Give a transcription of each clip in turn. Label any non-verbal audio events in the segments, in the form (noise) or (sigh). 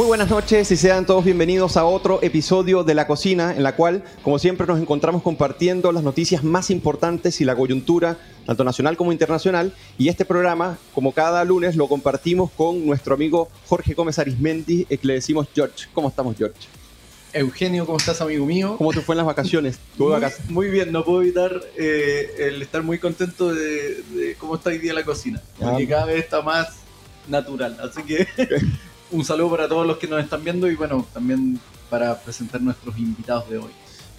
Muy buenas noches y sean todos bienvenidos a otro episodio de La Cocina, en la cual, como siempre, nos encontramos compartiendo las noticias más importantes y la coyuntura, tanto nacional como internacional. Y este programa, como cada lunes, lo compartimos con nuestro amigo Jorge Gómez Arismendi, que le decimos George. ¿Cómo estamos, George? Eugenio, ¿cómo estás, amigo mío? ¿Cómo te fue en las vacaciones? Muy, muy bien, no puedo evitar eh, el estar muy contento de, de, cómo está hoy día la cocina, porque cada vez está más natural. Así que (laughs) un saludo para todos los que nos están viendo y bueno, también para presentar nuestros invitados de hoy.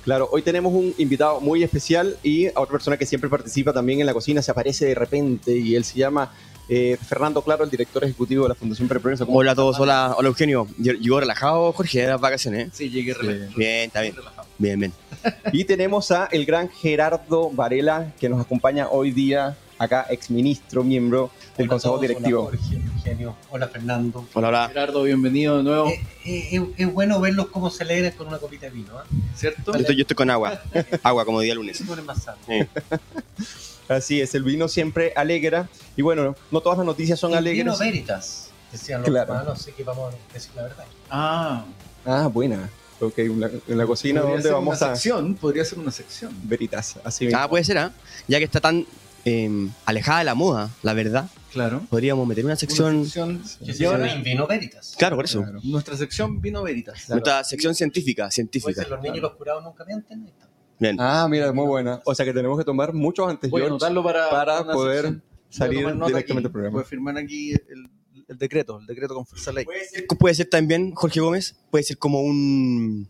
Claro, hoy tenemos un invitado muy especial y a otra persona que siempre participa también en la cocina, se aparece de repente y él se llama eh, Fernando Claro, el director ejecutivo de la Fundación Preprogreso. Hola a todos, hola, hola Eugenio. Llegó relajado, Jorge, de las vacaciones. Sí, llegué relajado. Bien, está bien. Bien, bien. (laughs) Y tenemos a el gran Gerardo Varela, que nos acompaña hoy día acá, exministro, miembro del hola Consejo todos, Directivo. Hola, Jorge, Eugenio. Hola, Fernando. Hola, hola. Gerardo, bienvenido de nuevo. Eh, eh, es, es bueno verlos cómo se alegran con una copita de vino. ¿eh? ¿Cierto? Yo estoy, yo estoy con agua. (laughs) Agua, como día lunes. Más sano. (laughs) Así es, el vino siempre alegra. Y bueno, no todas las noticias son El alegres. Vino veritas, decían los Claro. así que vamos a decir la verdad. Ah, Ah, buena. Ok, en la, en la cocina podría donde ser vamos una a... sección, podría ser una sección. Veritas, así mismo. Ah, puede ser, ¿ah? Ya que está tan eh, alejada de la moda, la verdad, Claro. podríamos meter una sección. Una sección Que se llama Vino veritas. Claro, por eso. Claro. nuestra sección vino veritas. Nuestra sección científica, Puede científica. ser los niños y los curados nunca mienten. ahí está. Bien. Ah, mira, muy buena. O sea que tenemos que tomar mucho antes, Voy a George, anotarlo para, para poder sección. Salir directamente al programa. A firmar aquí el, el decreto, el decreto con fuerza ley. Puede ser, puede ser también, Jorge Gómez, puede ser como un.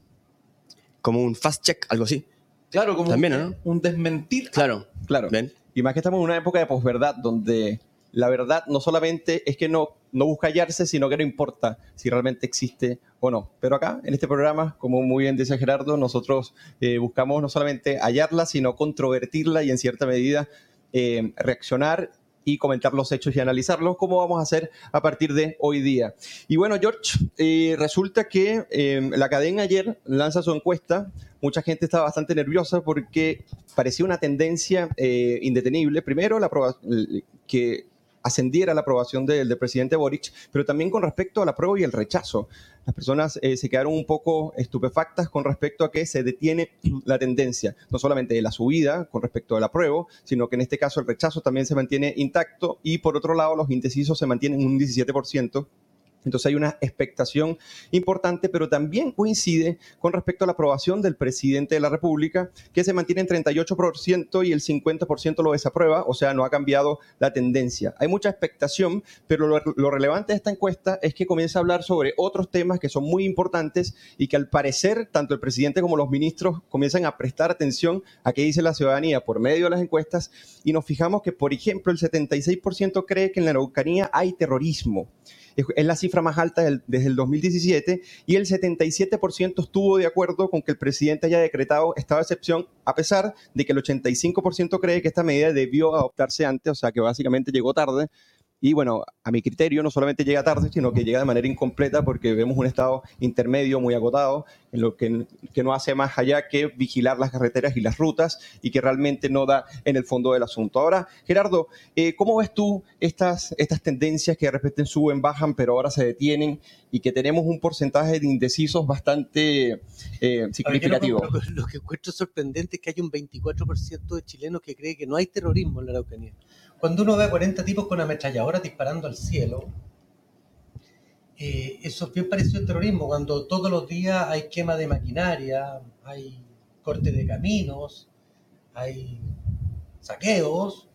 como un fast check, algo así. Claro, como También, un, ¿no? un desmentir. Claro. Claro. Ven. Y más que estamos en una época de posverdad donde la verdad no solamente es que no, no busca hallarse, sino que no importa si realmente existe o no. Pero acá, en este programa, como muy bien dice Gerardo, nosotros eh, buscamos no solamente hallarla, sino controvertirla y en cierta medida eh, reaccionar y comentar los hechos y analizarlos, como vamos a hacer a partir de hoy día. Y bueno, George, eh, resulta que eh, la cadena ayer lanza su encuesta. Mucha gente estaba bastante nerviosa porque parecía una tendencia eh, indetenible. Primero, la que ascendiera la aprobación del, presidente Boric, pero también con respecto al apruebo y el rechazo. Las personas eh, se quedaron un poco estupefactas con respecto a que se detiene (clears throat) la tendencia, no solamente de la subida con respecto al apruebo, sino que en este caso el rechazo también se mantiene intacto y por otro lado los indecisos se mantienen en un 17%. Entonces hay una expectación importante, pero también coincide con respecto a la aprobación del presidente de la República, que se mantiene en 38% y el 50% lo desaprueba, o sea, no ha cambiado la tendencia. Hay mucha expectación, pero lo, relevante de esta encuesta es que comienza a hablar sobre otros temas que son muy importantes y que al parecer tanto el presidente como los ministros comienzan a prestar atención a qué dice la ciudadanía por medio de las encuestas y nos fijamos que, por ejemplo, el 76% cree que en la Araucanía hay terrorismo es la cifra más alta desde el 2017 y el 77% estuvo de acuerdo con que el presidente haya decretado estado de excepción, a pesar de que el 85% cree que esta medida debió adoptarse antes, o sea que básicamente llegó tarde. Y bueno, a mi criterio no solamente llega tarde, sino que llega de manera incompleta porque vemos un estado intermedio muy agotado, en lo que, que no hace más allá que vigilar las carreteras y las rutas y que realmente no da en el fondo del asunto. Ahora, Gerardo, eh, ¿cómo ves tú estas, estas tendencias que de repente suben, bajan, pero ahora se detienen y que tenemos un porcentaje de indecisos bastante eh, ver, significativo? Lo, lo- lo que encuentro sorprendente es que hay un 24% de chilenos que cree que no hay terrorismo en la Araucanía. Cuando uno ve a 40 tipos con ametralladoras disparando al cielo, eh, eso es bien parecido al terrorismo, cuando todos los días hay quema de maquinaria, hay corte de caminos, hay saqueos.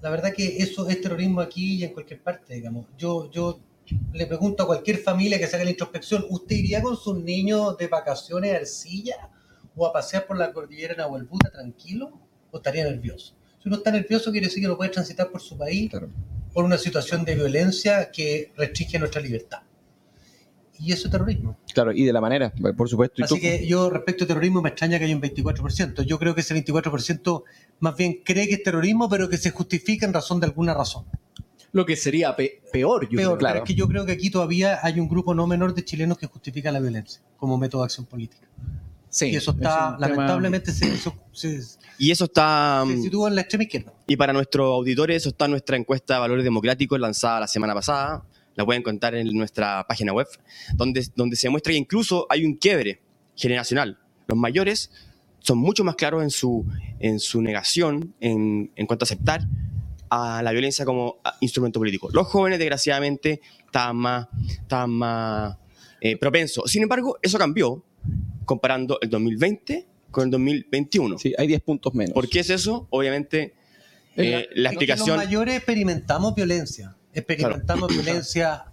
La verdad que eso es terrorismo aquí y en cualquier parte, digamos. Yo, yo le pregunto a cualquier familia que se haga la introspección, ¿usted iría con sus niños de vacaciones a Ercilla o a pasear por la cordillera en Abuelbuta tranquilo? ¿O estaría nervioso? Si uno está nervioso quiere decir que no puede transitar por su país Claro. por una situación de violencia que restringe nuestra libertad. Y eso es terrorismo. Claro, y de la manera, por supuesto. Y Así tú- que yo respecto a terrorismo me extraña que haya un 24%. Yo creo que ese 24% más bien cree que es terrorismo, pero que se justifica en razón de alguna razón. Lo que sería pe- peor, yo Peor, creo. claro. pero es que yo creo que aquí todavía hay un grupo no menor de chilenos que justifica la violencia como método de acción política. Sí, y eso es está, un tema- lamentablemente, se, eso se- se Y eso está. mm, sitúa en la extrema izquierda. Y para nuestros auditores, eso está en nuestra encuesta de valores democráticos lanzada la semana pasada. la pueden encontrar en nuestra página web, donde, donde se muestra que incluso hay un quiebre generacional. Los mayores son mucho más claros en su, en su negación en, en cuanto a aceptar a la violencia como instrumento político. Los jóvenes, desgraciadamente, estaban más, estaban más eh, propensos. Sin embargo, eso cambió comparando el 2020 con el 2021. Sí, hay 10 puntos menos. ¿Por qué es eso? Obviamente, eh, la explicación... Los mayores experimentamos violencia. Experimentamos violencia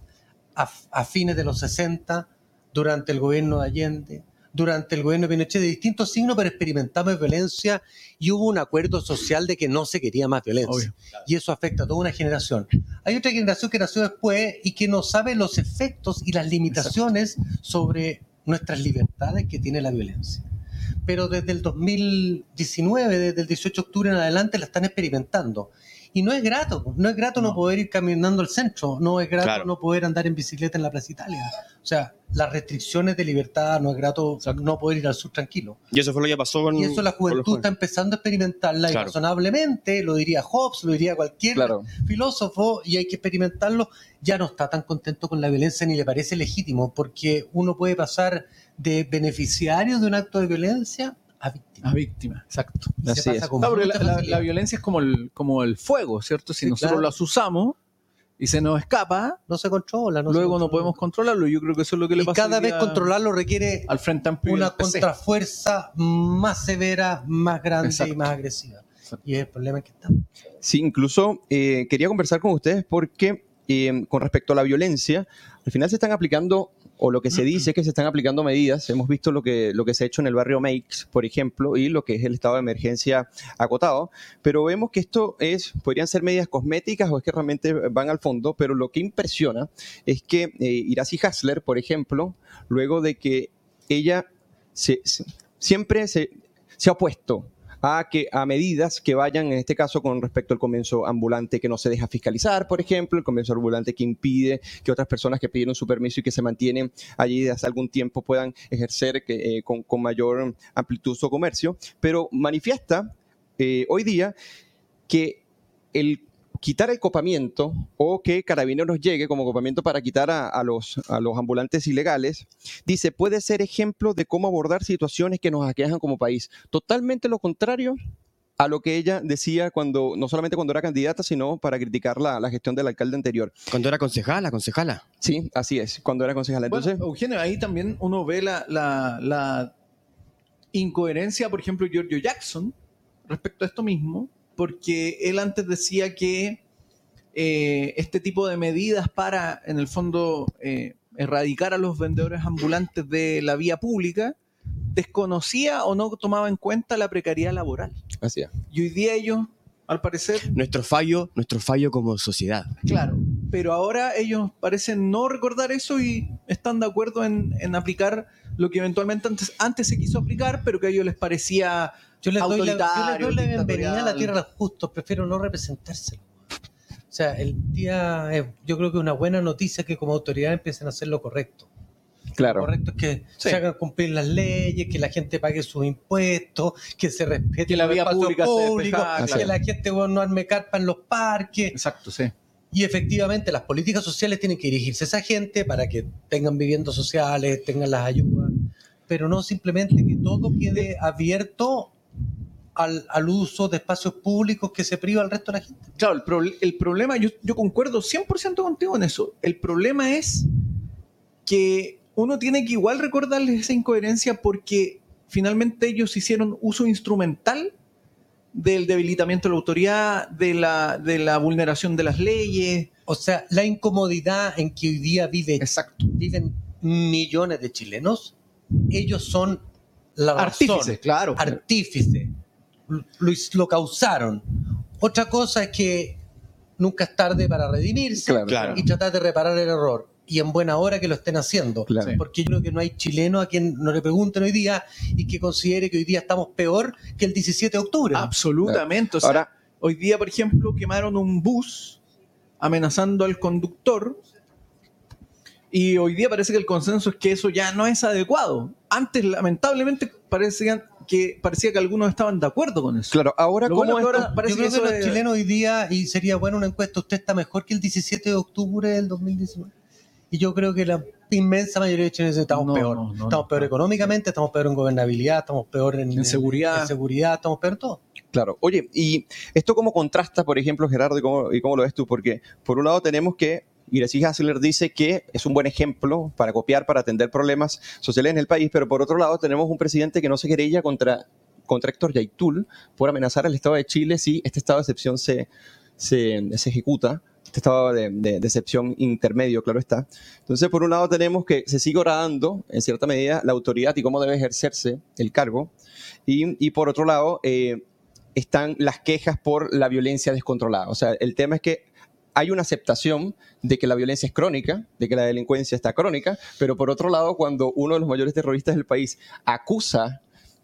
a, a fines de los 60, durante el gobierno de Allende, durante el gobierno de Pinochet, de distintos signos, pero experimentamos violencia y hubo un acuerdo social de que no se quería más violencia. Y eso afecta a toda una generación. Hay otra generación que nació después y que no sabe los efectos y las limitaciones sobre nuestras libertades que tiene la violencia. Pero desde el 2019, desde el 18 de octubre en adelante, la están experimentando. Y no es grato, no es grato no, No. poder ir caminando al centro, no es grato Claro. no poder andar en bicicleta en la Plaza Italia. O sea, las restricciones de libertad, no es grato no poder ir al sur tranquilo. Y eso fue lo que pasó con... Y eso la juventud está empezando a experimentarla y Claro. razonablemente, lo diría Hobbes, lo diría cualquier Claro. filósofo, y hay que experimentarlo, ya no está tan contento con la violencia ni le parece legítimo, porque uno puede pasar de beneficiario de un acto de violencia a víctima. A víctima, exacto. Así es. No, porque la, la- facilidad. la violencia es como el, como el fuego, ¿cierto? Si Sí, nosotros claro. las usamos y se nos escapa, no se controla. No se luego no podemos controlarlo. Yo creo que eso es lo que le Y pasa cada vez controlarlo requiere al Frente Amplio y una contrafuerza más severa, más grande Exacto. y más agresiva. Exacto. Y es el problema que estamos. Sí, incluso eh, quería conversar con ustedes porque eh, con respecto a la violencia, al final se están aplicando, o lo que se dice es que se están aplicando medidas. Hemos visto lo que, lo que se ha hecho en el barrio Makes, por ejemplo, y lo que es el estado de emergencia acotado, pero vemos que esto es, podrían ser medidas cosméticas o es que realmente van al fondo, pero lo que impresiona es que eh, Iracy Hasler, por ejemplo, luego de que ella se- siempre se, se ha opuesto a, que, a medidas que vayan, en este caso, con respecto al comienzo ambulante que no se deja fiscalizar, por ejemplo, el comienzo ambulante que impide que otras personas que pidieron su permiso y que se mantienen allí desde algún tiempo puedan ejercer eh, con, con mayor amplitud su comercio, pero manifiesta eh, hoy día que el quitar el copamiento o que Carabineros llegue como copamiento para quitar a, a los, a los ambulantes ilegales, dice, puede ser ejemplo de cómo abordar situaciones que nos aquejan como país. Totalmente lo contrario a lo que ella decía cuando, no solamente cuando era candidata, sino para criticar la, la gestión del alcalde anterior. Cuando era concejala, concejala. Sí, así es, cuando era concejala. Bueno, Entonces, Eugenio, ahí también uno ve la, la- la incoherencia, por ejemplo, de Giorgio Jackson respecto a esto mismo, porque él antes decía que eh, este tipo de medidas para, en el fondo, eh, erradicar a los vendedores ambulantes de la vía pública, desconocía o no tomaba en cuenta la precariedad laboral. así es. Y hoy día ellos, al parecer, Nuestro fallo, nuestro fallo como sociedad. Claro, pero ahora ellos parecen no recordar eso y están de acuerdo en, en aplicar lo que eventualmente antes, antes se quiso aplicar, pero que a ellos les parecía Yo les doy la, yo les autoritario, doy la bienvenida a la tierra de los justos, prefiero no representárselo. O sea, el día, eh, yo creo que una buena noticia es que como autoridad empiecen a hacer lo correcto. Lo Claro. correcto es que Sí. se hagan cumplir las leyes, que la gente pague sus impuestos, que se respete Que la los vía espacios pública despejada, que claro. la gente bueno, no arme carpa en los parques. Exacto, sí. Y efectivamente las políticas sociales tienen que dirigirse a esa gente para que tengan viviendas sociales, tengan las ayudas, pero no simplemente que todo quede abierto al, al uso de espacios públicos que se priva al resto de la gente. Claro, el, proble- el problema, yo, yo concuerdo 100% contigo en eso. El problema es que uno tiene que igual recordarles esa incoherencia porque finalmente ellos hicieron uso instrumental del debilitamiento de la autoridad, de la, de la vulneración de las leyes. O sea, la incomodidad en que hoy día vive, Exacto. viven millones de chilenos, ellos son la razón, Artífices, claro. artífice, lo, lo causaron. Otra cosa es que nunca es tarde para redimirse Claro. Claro. y tratar de reparar el error. Y en buena hora que lo estén haciendo. Claro. Porque yo creo que no hay chileno a quien no le pregunten hoy día y que considere que hoy día estamos peor que el 17 de octubre. Absolutamente. O sea, Ahora, hoy día, por ejemplo, quemaron un bus amenazando al conductor. Y hoy día parece que el consenso es que eso ya no es adecuado. Antes, lamentablemente, parecían, que parecía que algunos estaban de acuerdo con eso. Claro, ahora Lo cómo bueno ahora parece Yo creo que, eso los es- chilenos hoy día, y sería buena una encuesta, usted está mejor que el 17 de octubre del 2019. Y yo creo que la inmensa mayoría de chilenos estamos No, peor. no, no, estamos no. peor económicamente, estamos peor en gobernabilidad, estamos peor en, En seguridad. en seguridad, estamos peor en todo. Claro. Oye, ¿y esto cómo contrasta, por ejemplo, Gerardo, y cómo, y cómo lo ves tú? Porque por un lado tenemos que Gracie Hassler dice que es un buen ejemplo para copiar, para atender problemas sociales en el país, pero por otro lado tenemos un presidente que no se querella contra, contra Héctor Yaitul por amenazar al Estado de Chile si este estado de excepción se, se, se ejecuta, este estado de, de- de excepción intermedio, claro está. Entonces, por un lado tenemos que se sigue horadando, en cierta medida, la autoridad y cómo debe ejercerse el cargo, y, y por otro lado... eh, están las quejas por la violencia descontrolada. O sea, el tema es que hay una aceptación de que la violencia es crónica, de que la delincuencia está crónica, pero por otro lado, cuando uno de los mayores terroristas del país acusa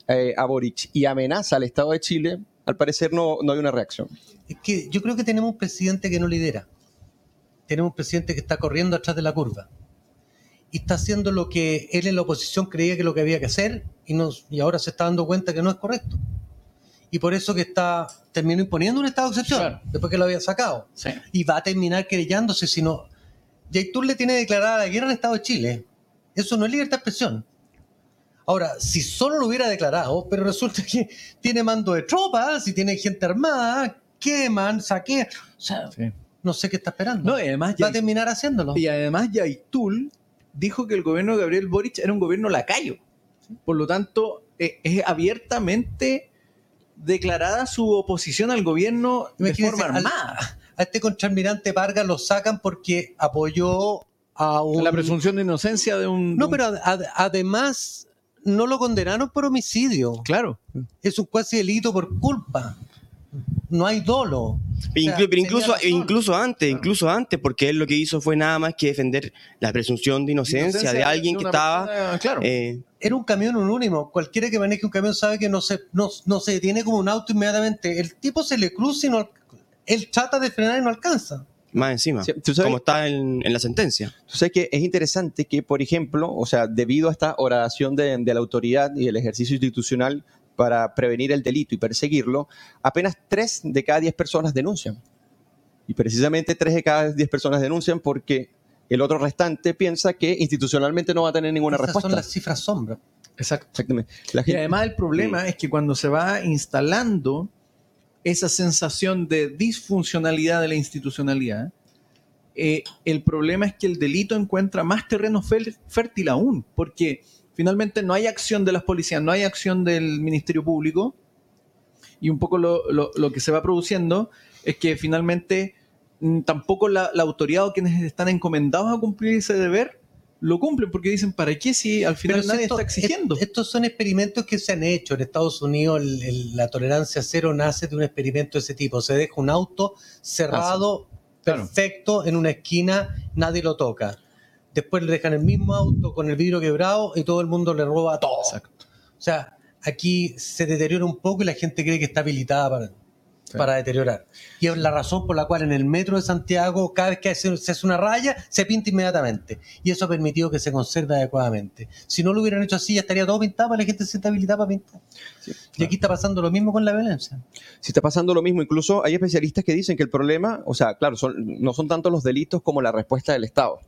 eh, a Boric y amenaza al Estado de Chile, al parecer no, no hay una reacción. Es que yo creo que tenemos un presidente que no lidera. Tenemos un presidente que está corriendo atrás de la curva. Y está haciendo lo que él en la oposición creía que lo que había que hacer y, nos, y ahora se está dando cuenta que no es correcto. Y por eso que está terminó imponiendo un estado de excepción, Claro. después que lo había sacado. Sí. Y va a terminar querellándose si no... Yaitul le tiene declarada la guerra al Estado de Chile. Eso no es libertad de expresión. Ahora, si solo lo hubiera declarado, pero resulta que tiene mando de tropas y tiene gente armada, queman, saquean. O sea, Sí. No sé qué está esperando. No, y además Va a terminar haciéndolo. Y además Yaitul dijo que el gobierno de Gabriel Boric era un gobierno lacayo. Por lo tanto, eh, es abiertamente declarada su oposición al gobierno de forma armada. A este contraalmirante Vargas lo sacan porque apoyó a un... La presunción de inocencia de un... No, de un- pero ad- ad- además no lo condenaron por homicidio. Claro. Es un cuasi delito por culpa. No hay dolo. Inclu- sea, pero incluso, incluso antes, incluso antes, porque él lo que hizo fue nada más que defender la presunción de inocencia, de alguien que estaba... persona- claro. eh, Era un camión anónimo. Cualquiera que maneje un camión sabe que no se, no, no se detiene como un auto inmediatamente. El tipo se le cruza y no, él trata de frenar y no alcanza. más encima, Sí, ¿tú sabes? como está en, en la sentencia. Tú sabes que es interesante que, por ejemplo, o sea, debido a esta oración de, de la autoridad y el ejercicio institucional para prevenir el delito y perseguirlo, apenas 3 de cada 10 personas denuncian. Y precisamente 3 de cada 10 personas denuncian porque el otro restante piensa que institucionalmente no va a tener ninguna Esas respuesta. son las cifras sombra. Exacto. Exactamente. La Y además el problema es que cuando se va instalando esa sensación de disfuncionalidad de la institucionalidad, eh, el problema es que el delito encuentra más terreno fér- fértil aún, porque finalmente no hay acción de las policías, no hay acción del Ministerio Público, y un poco lo, lo- lo que se va produciendo es que finalmente mm, tampoco la, la autoridad o quienes están encomendados a cumplir ese deber lo cumplen, porque dicen, ¿para qué si al final Pero nadie esto- está exigiendo? est- Estos son experimentos que se han hecho. En Estados Unidos el- el- la tolerancia cero nace de un experimento de ese tipo. Se deja un auto cerrado, Claro. perfecto, en una esquina, nadie lo toca. Después le dejan el mismo auto con el vidrio quebrado y todo el mundo le roba todo. Exacto. O sea, aquí se deteriora un poco y la gente cree que está habilitada para, para deteriorar. Y es la razón por la cual en el metro de Santiago, cada vez que se, se hace una raya, se pinta inmediatamente. Y eso ha permitido que se conserve adecuadamente. Si no lo hubieran hecho así, ya estaría todo pintado para la gente se está habilitada para pintar. Y aquí está pasando lo mismo con la violencia. Si está pasando lo mismo, incluso hay especialistas que dicen que el problema, o sea, claro, son, no son tanto los delitos como la respuesta del Estado.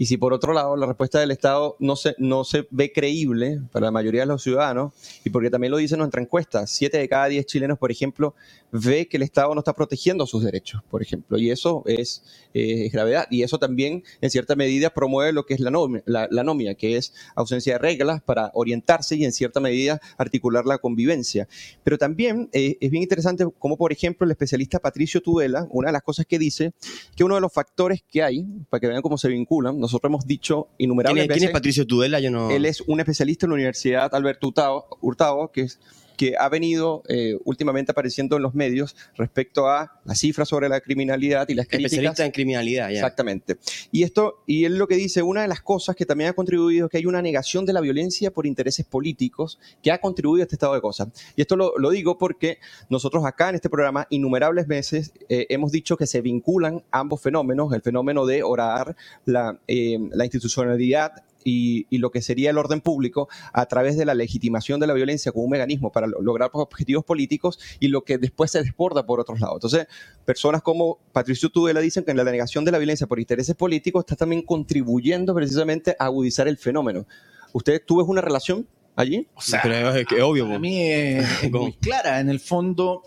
Y si por otro lado la respuesta del Estado no se, no se ve creíble para la mayoría de los ciudadanos, y porque también lo dice nuestra encuesta, 7 de cada 10 chilenos, por ejemplo, ve que el Estado no está protegiendo sus derechos, por ejemplo, y eso es, eh, es gravedad. Y eso también, en cierta medida, promueve lo que es la anomia, la, la anomia, que es ausencia de reglas para orientarse y, en cierta medida, articular la convivencia. Pero también eh, es bien interesante como, por ejemplo, el especialista Patricio Tudela, una de las cosas que dice, que uno de los factores que hay, para que vean cómo se vinculan, nosotros hemos dicho ¿Quién innumerables es, quién es veces, Patricio Tudela? Yo no... él es un especialista en la Universidad Alberto Hurtado, Hurtado, que es que ha venido eh, últimamente apareciendo en los medios respecto a las cifras sobre la criminalidad y las críticas especialista en criminalidad, ya. Exactamente. Y esto, y él lo que dice, una de las cosas que también ha contribuido es que hay una negación de la violencia por intereses políticos que ha contribuido a este estado de cosas. Y esto lo, lo digo porque nosotros acá en este programa, innumerables veces, eh, hemos dicho que se vinculan ambos fenómenos, el fenómeno de orar la, eh, la institucionalidad y, y lo que sería el orden público a través de la legitimación de la violencia como un mecanismo para lo- lograr objetivos políticos y lo que después se desborda por otros lados. Entonces, personas como Patricio Tudela dicen que en la denegación de la violencia por intereses políticos está también contribuyendo precisamente a agudizar el fenómeno. ¿Usted tuvo una relación allí? O sea, Pero es que es obvio. para mí es, muy clara. En el fondo,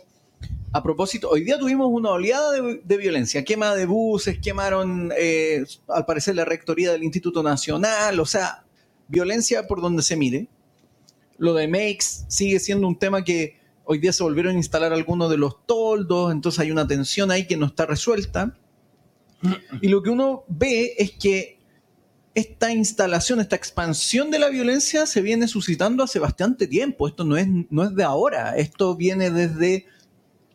a propósito, hoy día tuvimos una oleada de, violencia. Quema de buses, quemaron, eh, al parecer, la rectoría del Instituto Nacional. O sea, violencia por donde se mire. Lo de Makes sigue siendo un tema que hoy día se volvieron a instalar algunos de los toldos, entonces hay una tensión ahí que no está resuelta. Y lo que uno ve es que esta instalación, esta expansión de la violencia se viene suscitando hace bastante tiempo. Esto no es, no es de ahora. Esto viene desde,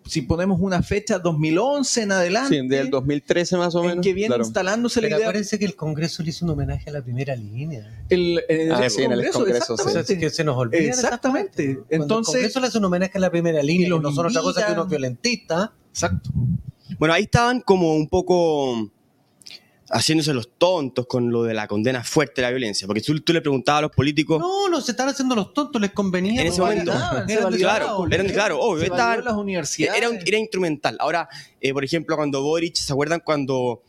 si ponemos una fecha, 2011 en adelante, Sí, del 2013 más o en menos. que viene claro. instalándose la Pero idea. acuérdense que el Congreso le hizo un homenaje a la primera línea. El, el- Ah, el sí, en el Congreso, sí. O sea, exactamente. que se nos olvida. Exactamente. Entonces- el Congreso le hace un homenaje a la primera línea, Y los no son otra cosa que unos violentistas. Exacto. Bueno, ahí estaban como un poco haciéndose los tontos con lo de la condena fuerte de la violencia. Porque tú, tú le preguntabas a los políticos. No, no, se están haciendo los tontos, les convenía. En ese pues, momento. eran validaba, claro, eran- claro, obvio, estaban- las universidades. Era, un- era instrumental. Ahora, eh, por ejemplo, cuando Boric, ¿se acuerdan cuando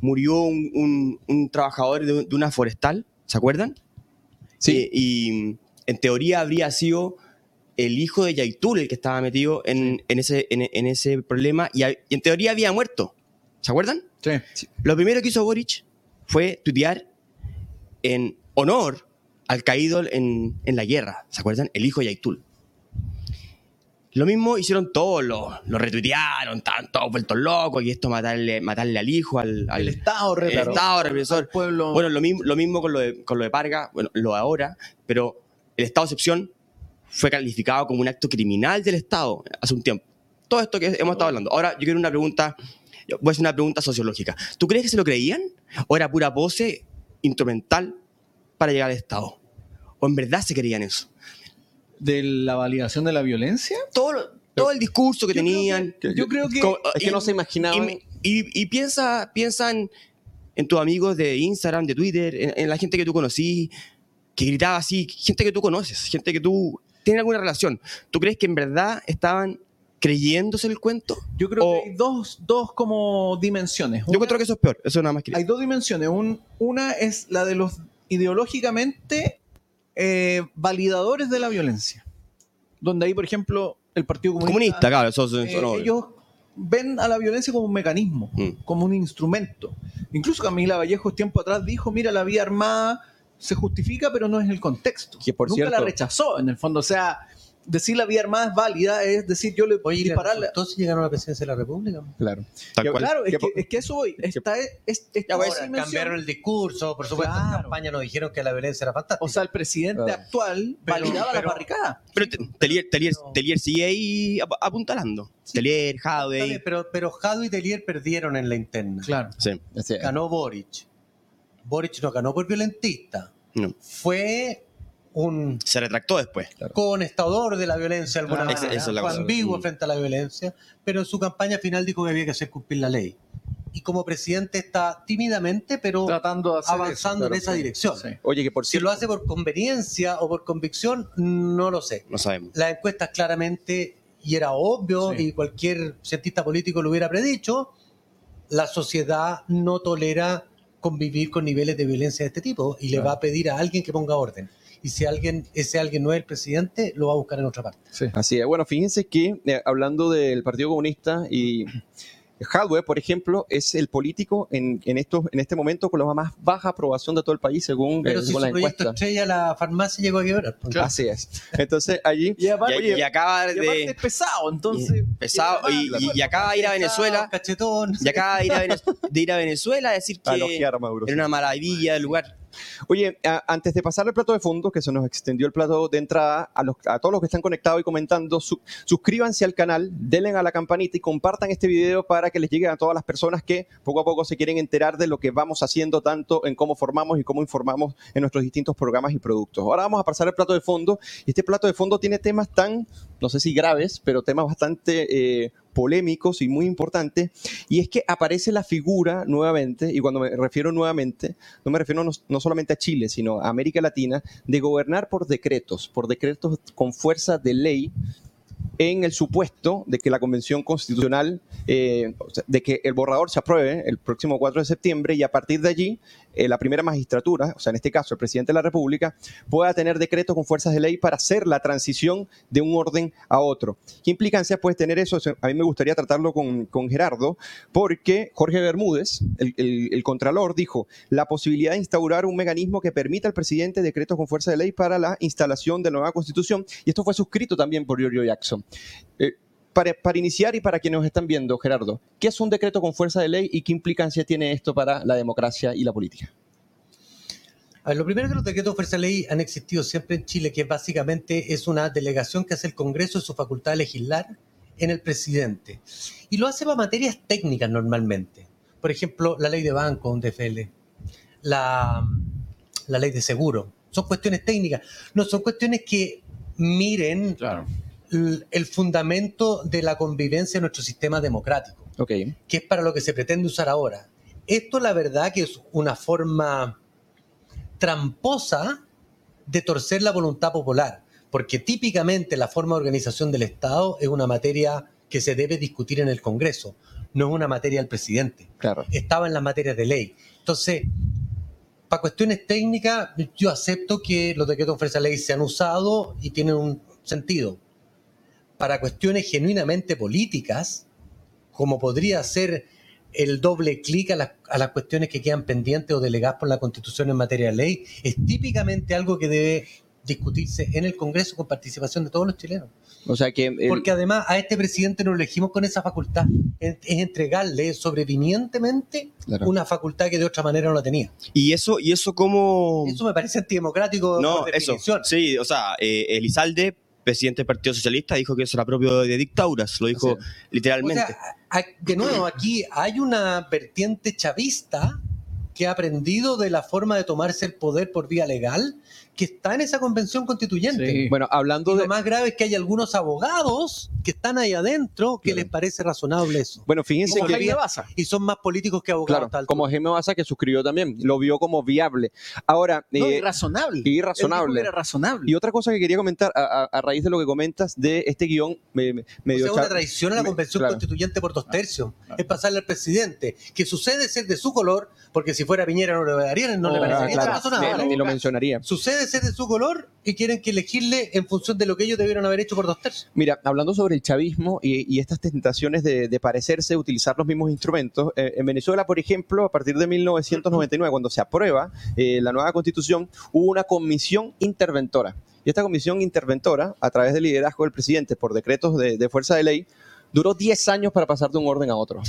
murió un, un- un trabajador de, de una forestal? ¿Se acuerdan? Sí. Eh, y en teoría habría sido el hijo de Yaitul el que estaba metido en, en ese, en, en ese problema y, y en teoría había muerto. ¿Se acuerdan? Sí. Lo primero que hizo Boric fue tuitear en honor al caído en, en la guerra. ¿Se acuerdan? El hijo de Yaitul. Lo mismo hicieron todos, lo, lo retuitearon, estaban todos vueltos locos, y esto matarle, matarle al hijo, al, al- El Estado, el. Estado represor. al pueblo. Bueno, lo mismo, lo mismo con, lo de, con lo de Parga, bueno, lo de ahora, pero el estado de excepción fue calificado como un acto criminal del Estado hace un tiempo. Todo esto que hemos estado hablando. Ahora, yo quiero una pregunta, voy a hacer una pregunta sociológica. ¿Tú crees que se lo creían? ¿O era pura pose instrumental para llegar al Estado? ¿O en verdad se creían eso? de la validación de la violencia. Todo, lo- todo el discurso que Yo creo tenían. que- yo creo que- Es que no se imaginaban. y, y- y piensa, piensa en, en tus amigos de Instagram, de Twitter, en, en la gente que tú conocí, que gritaba así, gente que tú conoces, gente que tú tienes alguna relación. ¿Tú crees que en verdad estaban creyéndose el cuento? Yo creo O- que hay dos, dos como dimensiones. Yo encuentro que eso es peor, eso nada más quería. hay dos dimensiones. Un- una es la de los ideológicamente eh, validadores de la violencia. Donde ahí, por ejemplo, el Partido Comunista. Comunista, claro, eso, eso- eh, no- ellos ven a la violencia como un mecanismo, Mm. como un instrumento. Incluso Camila Vallejo tiempo atrás dijo, mira, la vía armada se justifica, pero no es el contexto. Que, por Nunca la rechazó, en el fondo. O sea, decir la vía armada es válida es decir, yo le Oye, ¿y dispararle... entonces llegaron a la presidencia de la República. Claro. Tal Yo- cual. Claro, es que es eso voy. Está, es, es- esta Ahora, cambiaron el discurso, por supuesto, en campaña nos dijeron que la violencia era fantástica. O sea, el presidente Claro. actual Pero- validaba pero- la barricada. Pero Te- Telier, Telier- Telier sigue ahí ap- apuntalando. Telier, Está Jadwe. pero, pero Jado y Telier perdieron en la interna. Claro. Sí. Ganó Boric. Boric no ganó por violentista. no. Fue un Se retractó después. conestador de la violencia de alguna Claro, manera. esa es la Fue ambiguo Mm. frente a la violencia, pero en su campaña final dijo que había que hacer cumplir la ley. Y como presidente está tímidamente, pero Tratando de hacer avanzando eso, claro, en esa sí. dirección. Sí. Oye, que por Si cierto. lo hace por conveniencia o por convicción, no lo sé. No sabemos. Las encuestas claramente, y era obvio, Sí. y cualquier cientista político lo hubiera predicho, la sociedad no tolera convivir con niveles de violencia de este tipo y le Claro. va a pedir a alguien que ponga orden. Y si alguien, ese alguien no es el presidente, lo va a buscar en otra parte. Sí. Así es. Bueno, fíjense que eh, hablando del Partido Comunista y Hadwe, por ejemplo, es el político en, en, estos, en este momento con la más baja aprobación de todo el país según, Pero eh, si según su la proyecto encuesta. estrella, la farmacia llegó a quebrar. pues. Así es. Entonces, allí (laughs) Y aparte, Y, y acaba y aparte de. es pesado, entonces. pesado, y, y- y acaba de ir a Venezuela. Cachetón. Y acaba de ir a, Vene- de ir a Venezuela a decir (laughs) a que elogiar a Maduro. era una maravilla el lugar. Oye, antes de pasar al plato de fondo, que se nos extendió el plato de entrada, a, los- a todos los que están conectados y comentando, su- suscríbanse al canal, denle a la campanita y compartan este video para que les llegue a todas las personas que poco a poco se quieren enterar de lo que vamos haciendo, tanto en cómo formamos y cómo informamos en nuestros distintos programas y productos. Ahora vamos a pasar al plato de fondo, este plato de fondo tiene temas tan, no sé si graves, pero temas bastante eh, polémicos y muy importantes, y es que aparece la figura nuevamente, y cuando me refiero nuevamente, no me refiero no, solamente a Chile, sino a América Latina, de gobernar por decretos, por decretos con fuerza de ley, en el supuesto de que la Convención Constitucional, eh, de que el borrador se apruebe el próximo 4 de septiembre y a partir de allí eh, la primera magistratura, o sea, en este caso el presidente de la República, pueda tener decretos con fuerzas de ley para hacer la transición de un orden a otro. ¿Qué implicancias puede tener eso? A mí me gustaría tratarlo con, Gerardo, porque Jorge Bermúdez, el, Contralor, dijo la posibilidad de instaurar un mecanismo que permita al presidente decretos con fuerza de ley para la instalación de la nueva constitución, y esto fue suscrito también por Giorgio Jackson. Eh, para, para, iniciar y para quienes nos están viendo, Gerardo, ¿qué es un decreto con fuerza de ley y qué implicancia tiene esto para la democracia y la política? lo primero es que los decretos de fuerza de ley han existido siempre en Chile, que básicamente es una delegación que hace el Congreso de su facultad de legislar en el presidente. Y lo hace para materias técnicas normalmente. Por ejemplo, la ley de banco, un DFL, la, la ley de seguro. Son cuestiones técnicas. No son cuestiones que miren claro el fundamento de la convivencia en nuestro sistema democrático, que es para lo que se pretende usar ahora. Esto la verdad que es una forma tramposa de torcer la voluntad popular, porque típicamente la forma de organización del Estado es una materia que se debe discutir en el Congreso, no es una materia del presidente. Claro. Estaba en las materias de ley. Entonces, para cuestiones técnicas, yo acepto que los decretos de fuerza ley se han usado y tienen un sentido para cuestiones genuinamente políticas, como podría ser el doble clic a, las cuestiones que quedan pendientes o delegadas por la Constitución en materia de ley, es típicamente algo que debe discutirse en el Congreso con participación de todos los chilenos. O sea que Porque además a este presidente lo elegimos con esa facultad, es, entregarle sobrevinientemente una facultad que de otra manera no la tenía. Y eso, y eso como... Eso me parece antidemocrático. No, eso. Sí, o sea, eh, Elizalde presidente del Partido Socialista dijo que eso era propio de dictaduras, lo dijo literalmente. de nuevo, aquí hay una vertiente chavista que ha aprendido de la forma de tomarse el poder por vía legal que está en esa convención constituyente. Bueno, hablando de... Lo más grave es que hay algunos abogados que están ahí adentro que les parece razonable eso. Bueno, fíjense que... Y son más políticos que abogados. Claro, como Jaime Baza que suscribió también, lo vio como viable. Ahora... No, eh, irrazonable. Irrazonable. Era razonable. Y otra cosa que quería comentar a, raíz de lo que comentas de este guion me, medio... O sea, una traición a la convención constituyente por dos tercios. Es pasarle al presidente, que sucede ser de su color, porque si fuera Piñera no le darían, no le oh, parece. Ni lo mencionaría. Sucede ser de su color y quieren que elegirle en función de lo que ellos debieron haber hecho por dos tercios. Mira, hablando sobre el chavismo y, estas tentaciones de, parecerse, utilizar los mismos instrumentos, eh, en Venezuela, por ejemplo, a partir de 1999, cuando se aprueba eh, la nueva constitución, hubo una comisión interventora. Y esta comisión interventora, a través del liderazgo del presidente por decretos de, de fuerza de ley, duró 10 años para pasar de un orden a otro.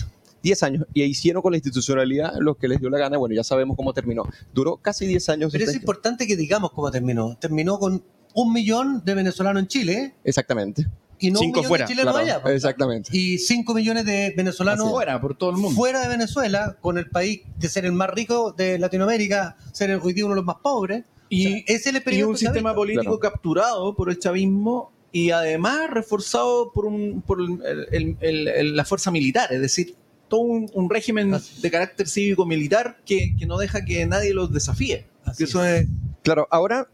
10 años y hicieron con la institucionalidad lo que les dio la gana. Bueno, ya sabemos cómo terminó. Duró casi 10 años. Pero es importante que digamos cómo terminó. Terminó con un millón de venezolanos en Chile. Exactamente. Y no cinco un fuera, de chilenos allá. Pues. Exactamente. Y 5 millones de venezolanos fuera, por todo el mundo. Fuera de Venezuela, con el país de ser el más rico de Latinoamérica, ser hoy día uno de los más pobres. Y, es el y un sistema político capturado por el chavismo y además reforzado por, un, por la fuerza militar, es decir, todo un, régimen de carácter cívico-militar que, no deja que nadie los desafíe. Eso es... Claro, ahora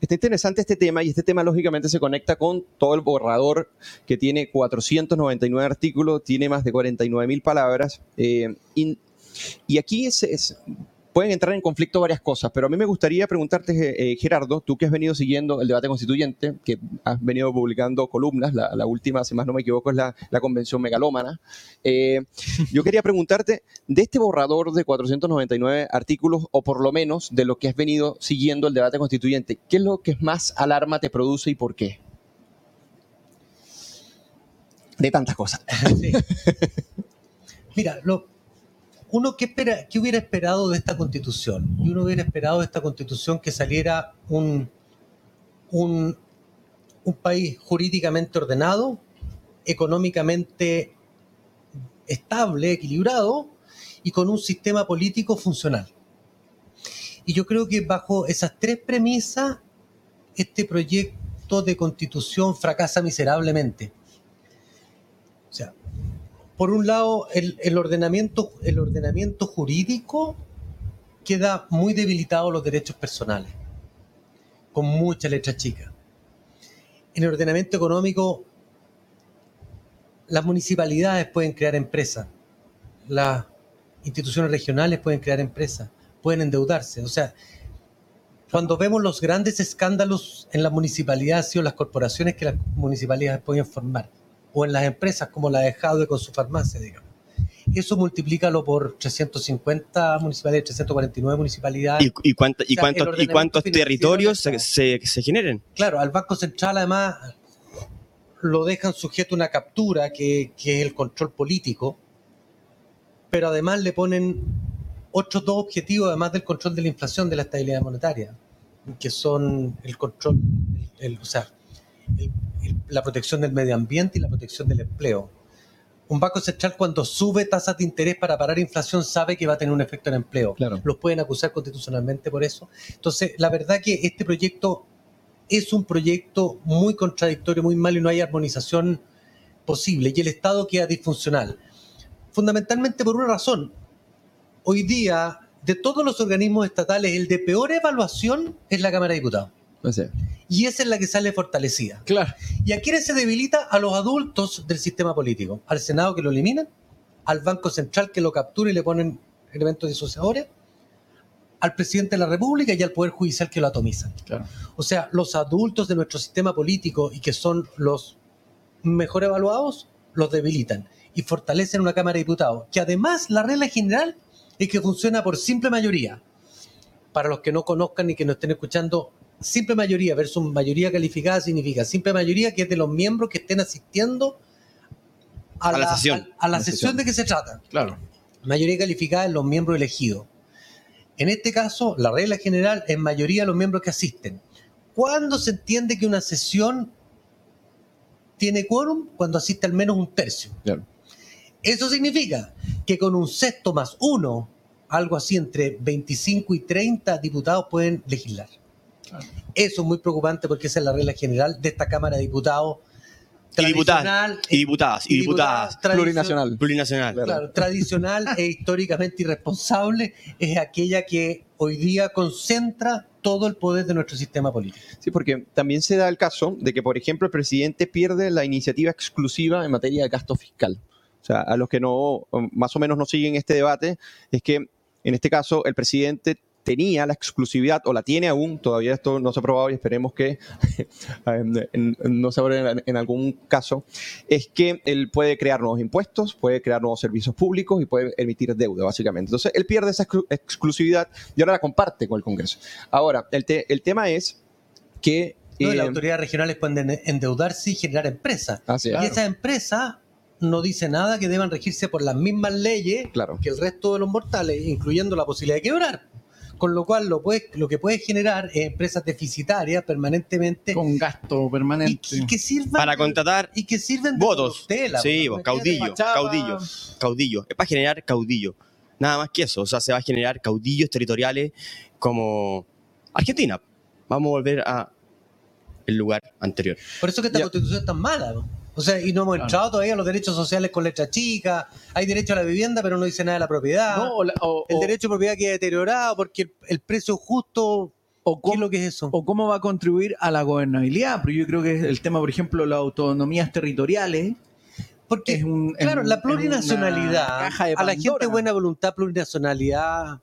Está interesante este tema y este tema lógicamente se conecta con todo el borrador que tiene 499 artículos, tiene más de 49 mil palabras. Eh, y, y, aquí es, es, pueden entrar en conflicto varias cosas, pero a mí me gustaría preguntarte, eh, Gerardo, tú que has venido siguiendo el debate constituyente, que has venido publicando columnas, la, última, si más no me equivoco, es la, Convención Megalómana. Eh, (laughs) yo quería preguntarte, de este borrador de 499 artículos, o por lo menos de lo que has venido siguiendo el debate constituyente, ¿qué es lo que más alarma te produce y por qué? De tantas cosas. (laughs) (laughs) Mira, lo, uno qué, hubiera esperado de esta constitución? Y uno hubiera esperado de esta constitución que saliera un, un, país jurídicamente ordenado, económicamente estable, equilibrado y con un sistema político funcional. Y yo creo que bajo esas tres premisas, este proyecto de constitución fracasa miserablemente. O sea, por un lado, el, ordenamiento, jurídico queda muy debilitado los derechos personales, con mucha letra chica. En el ordenamiento económico, las municipalidades pueden crear empresas, las instituciones regionales pueden crear empresas, pueden endeudarse. O sea, cuando vemos los grandes escándalos en las municipalidades o las corporaciones que las municipalidades pueden formar, o en las empresas como la de Jadwe con su farmacia, digamos. Eso multiplícalo por 350 municipalidades, 349 municipalidades. ¿Y, y, cuánto- y O sea, cuántos, y cuántos territorios se, se, se generen? Claro, al Banco Central además lo dejan sujeto a una captura que, que es el control político, pero además le ponen otros dos objetivos, además del control de la inflación, de la estabilidad monetaria, que son el control, el- el- o sea, el- el- la protección del medio ambiente y la protección del empleo. Un banco central cuando sube tasas de interés para parar inflación sabe que va a tener un efecto en el empleo. Claro. Los pueden acusar constitucionalmente por eso. Entonces, la verdad que este proyecto es un proyecto muy contradictorio, muy malo y no hay armonización posible. Y el Estado queda disfuncional. Fundamentalmente por una razón. Hoy día, de todos los organismos estatales, el de peor evaluación es la Cámara de Diputados. No sé. Y esa es la que sale fortalecida. Claro. ¿Y a quiénes se debilita? A los adultos del sistema político. Al Senado que lo eliminan, al Banco Central que lo captura y le ponen elementos disociadores, al presidente de la República y al Poder Judicial que lo atomizan. Claro. O sea, los adultos de nuestro sistema político y que son los mejor evaluados, los debilitan y fortalecen una Cámara de Diputados, que además la regla general es que funciona por simple mayoría. Para los que no conozcan ni que no estén escuchando, simple mayoría versus mayoría calificada significa simple mayoría que es de los miembros que estén asistiendo a, A la sesión. a- a la La sesión sesión. de que se trata Claro. mayoría calificada en los miembros elegidos. En este caso, la regla general es mayoría de los miembros que asisten. ¿Cuándo se entiende que una sesión tiene quórum? Cuando asiste al menos un tercio. Claro. Eso significa que con un sexto más uno, algo así entre 25 y 30 diputados pueden legislar. Eso es muy preocupante porque esa es la regla general de esta Cámara de Diputados. Y diputadas, tradicional y diputadas, y diputadas. Plurinacional. Plurinacional. Claro. Claro, tradicional e históricamente irresponsable es aquella que hoy día concentra todo el poder de nuestro sistema político. Sí, porque también se da el caso de que, por ejemplo, el presidente pierde la iniciativa exclusiva en materia de gasto fiscal. O sea, a los que no, más o menos no siguen este debate, es que en este caso el presidente tenía la exclusividad, o la tiene aún, todavía esto no se ha probado y esperemos que (laughs) en- no se abra en, en algún caso, es que él puede crear nuevos impuestos, puede crear nuevos servicios públicos y puede emitir deuda, básicamente. Entonces, él pierde esa exclu- exclusividad y ahora la comparte con el Congreso. Ahora, el, te- el tema es que... eh, las autoridades regionales pueden endeudarse y generar empresas. Y esas empresas no dice nada que deban regirse por las mismas leyes Claro. que el resto de los mortales, incluyendo la posibilidad de quebrar. Con lo cual, lo, puede, lo que puede generar es empresas deficitarias permanentemente Con gasto permanente. y que sirvan Para contratar y que sirven de votos. Sí, pues, vos, caudillo, caudillo, caudillo. Es para generar caudillo. Nada más que eso. O sea, se va a generar caudillos territoriales como Argentina. Vamos a volver a el lugar anterior. Por eso que esta Ya. constitución es tan mala. ¿no? O sea, y no hemos Claro. entrado todavía a los derechos sociales con letra chica. Hay derecho a la vivienda, pero no dice nada de la propiedad. No, o, la- o- el o- derecho a propiedad queda deteriorado porque el, el precio justo. o ¿Qué es lo que es eso? o cómo va a contribuir a la gobernabilidad. Pero yo creo que el tema, por ejemplo, las autonomías territoriales Porque, es un. es claro, la es plurinacionalidad, a la gente buena voluntad, plurinacionalidad,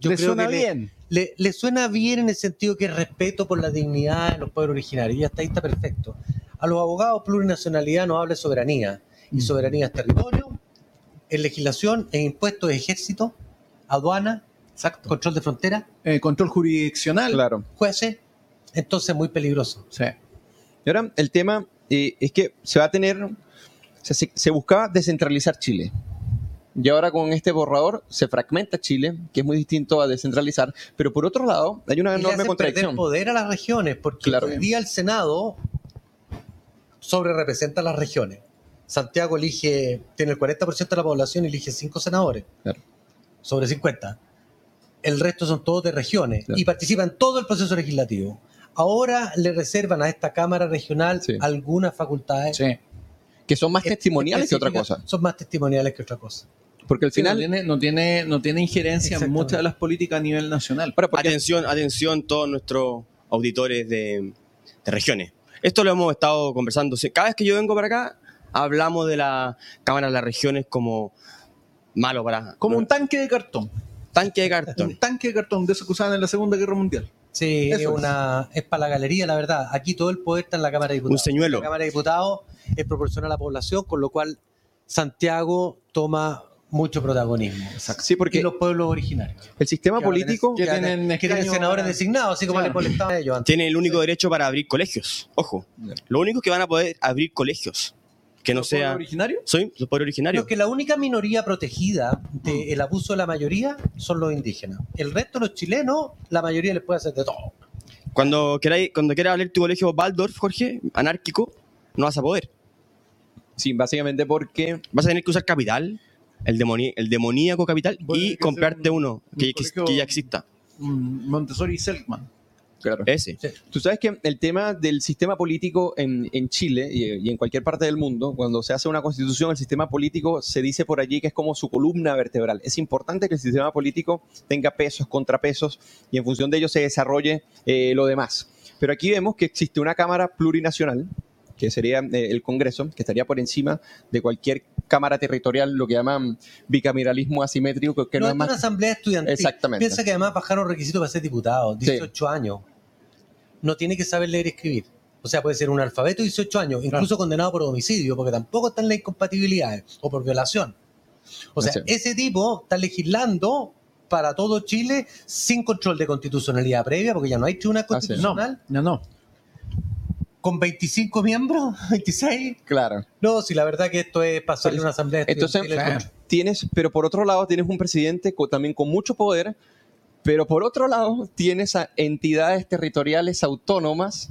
yo Le creo suena que bien. Le, le suena bien en el sentido que es respeto por la dignidad de los pueblos originarios. Y hasta ahí está perfecto. A los abogados, plurinacionalidad nos habla de soberanía. Y soberanía es territorio, es legislación, es impuestos, es ejército, aduana, Exacto. control de frontera, Eh, control jurisdiccional. Claro. jueces. Entonces, muy peligroso. Sí. Y ahora el tema eh, es que se va a tener, o sea, se, se buscaba descentralizar Chile. Y ahora con este borrador se fragmenta Chile, que es muy distinto a descentralizar, pero por otro lado hay una Y le enorme hacen perder contradicción. poder a las regiones, porque Claro. hoy día el Senado sobre representa a las regiones. Santiago elige, tiene el 40% de la población y elige 5 senadores, Claro. sobre 50. El resto son todos de regiones Claro. y participan en todo el proceso legislativo. Ahora le reservan a esta Cámara Regional Sí. algunas facultades Sí. que son más testimoniales que otra cosa. Son más testimoniales que otra cosa. Porque al Sí, final... no, tiene, no, tiene, no tiene injerencia en muchas de las políticas a nivel nacional. Ahora, Atención, atención todos nuestros auditores de, de regiones. Esto lo hemos estado conversando. Cada vez que yo vengo para acá, hablamos de la Cámara de las Regiones como malo para... Como un tanque de cartón. tanque de Un cartón. tanque de cartón de esos que usaban en la Segunda Guerra Mundial. Sí, Eso es, es. una, es para la galería, la verdad. Aquí todo el poder está en la Cámara de Diputados. Un señuelo. La Cámara de Diputados es proporcional a la población, con lo cual Santiago toma mucho protagonismo. Sí, porque Y los pueblos originarios. el sistema Que político... Que Que tienen tienen, que tienen senadores designados, así como Claro. les molestaba a ellos antes. Tiene el único derecho para abrir colegios. Ojo. Lo único que van a poder abrir colegios. Que no ¿Los pueblos sea... originarios? Soy los pueblos originarios. Creo que la única minoría protegida del abuso de la mayoría son los indígenas. El resto, los chilenos, la mayoría les puede hacer de todo. Cuando quieras cuando quieras abrir tu colegio Waldorf, Jorge, anárquico, no vas a poder. Sí, básicamente porque... Vas a tener que usar capital, el, demoni- el demoníaco capital, Bueno, y que comprarte un- uno que, un que- colegio- que ya exista. Montessori y Selkman. Claro. Ese. Tú sabes que el tema del sistema político en, en Chile y, y en cualquier parte del mundo, cuando se hace una constitución, el sistema político se dice por allí que es como su columna vertebral. Es importante que el sistema político tenga pesos, contrapesos y en función de ello se desarrolle eh, lo demás. Pero aquí vemos que existe una Cámara plurinacional, que sería eh, el Congreso, que estaría por encima de cualquier Cámara territorial, lo que llaman bicameralismo asimétrico, que no, no, es más... una asamblea estudiantil. Exactamente. Piensa que además bajaron requisitos para ser diputado, 18 años. No tiene que saber leer y escribir. O sea, puede ser un alfabeto de 18 años, incluso condenado por homicidio, porque tampoco están las incompatibilidades, o por violación. O sea, ese tipo está legislando para todo Chile sin control de constitucionalidad previa, porque ya no hay tribunal constitucional, No, no. Con 25 miembros, (laughs) 26. Claro. No, si la verdad que esto es pasarle una asamblea Entonces, tienes, pero por otro lado tienes un presidente co- también con mucho poder, pero por otro lado tienes a entidades territoriales autónomas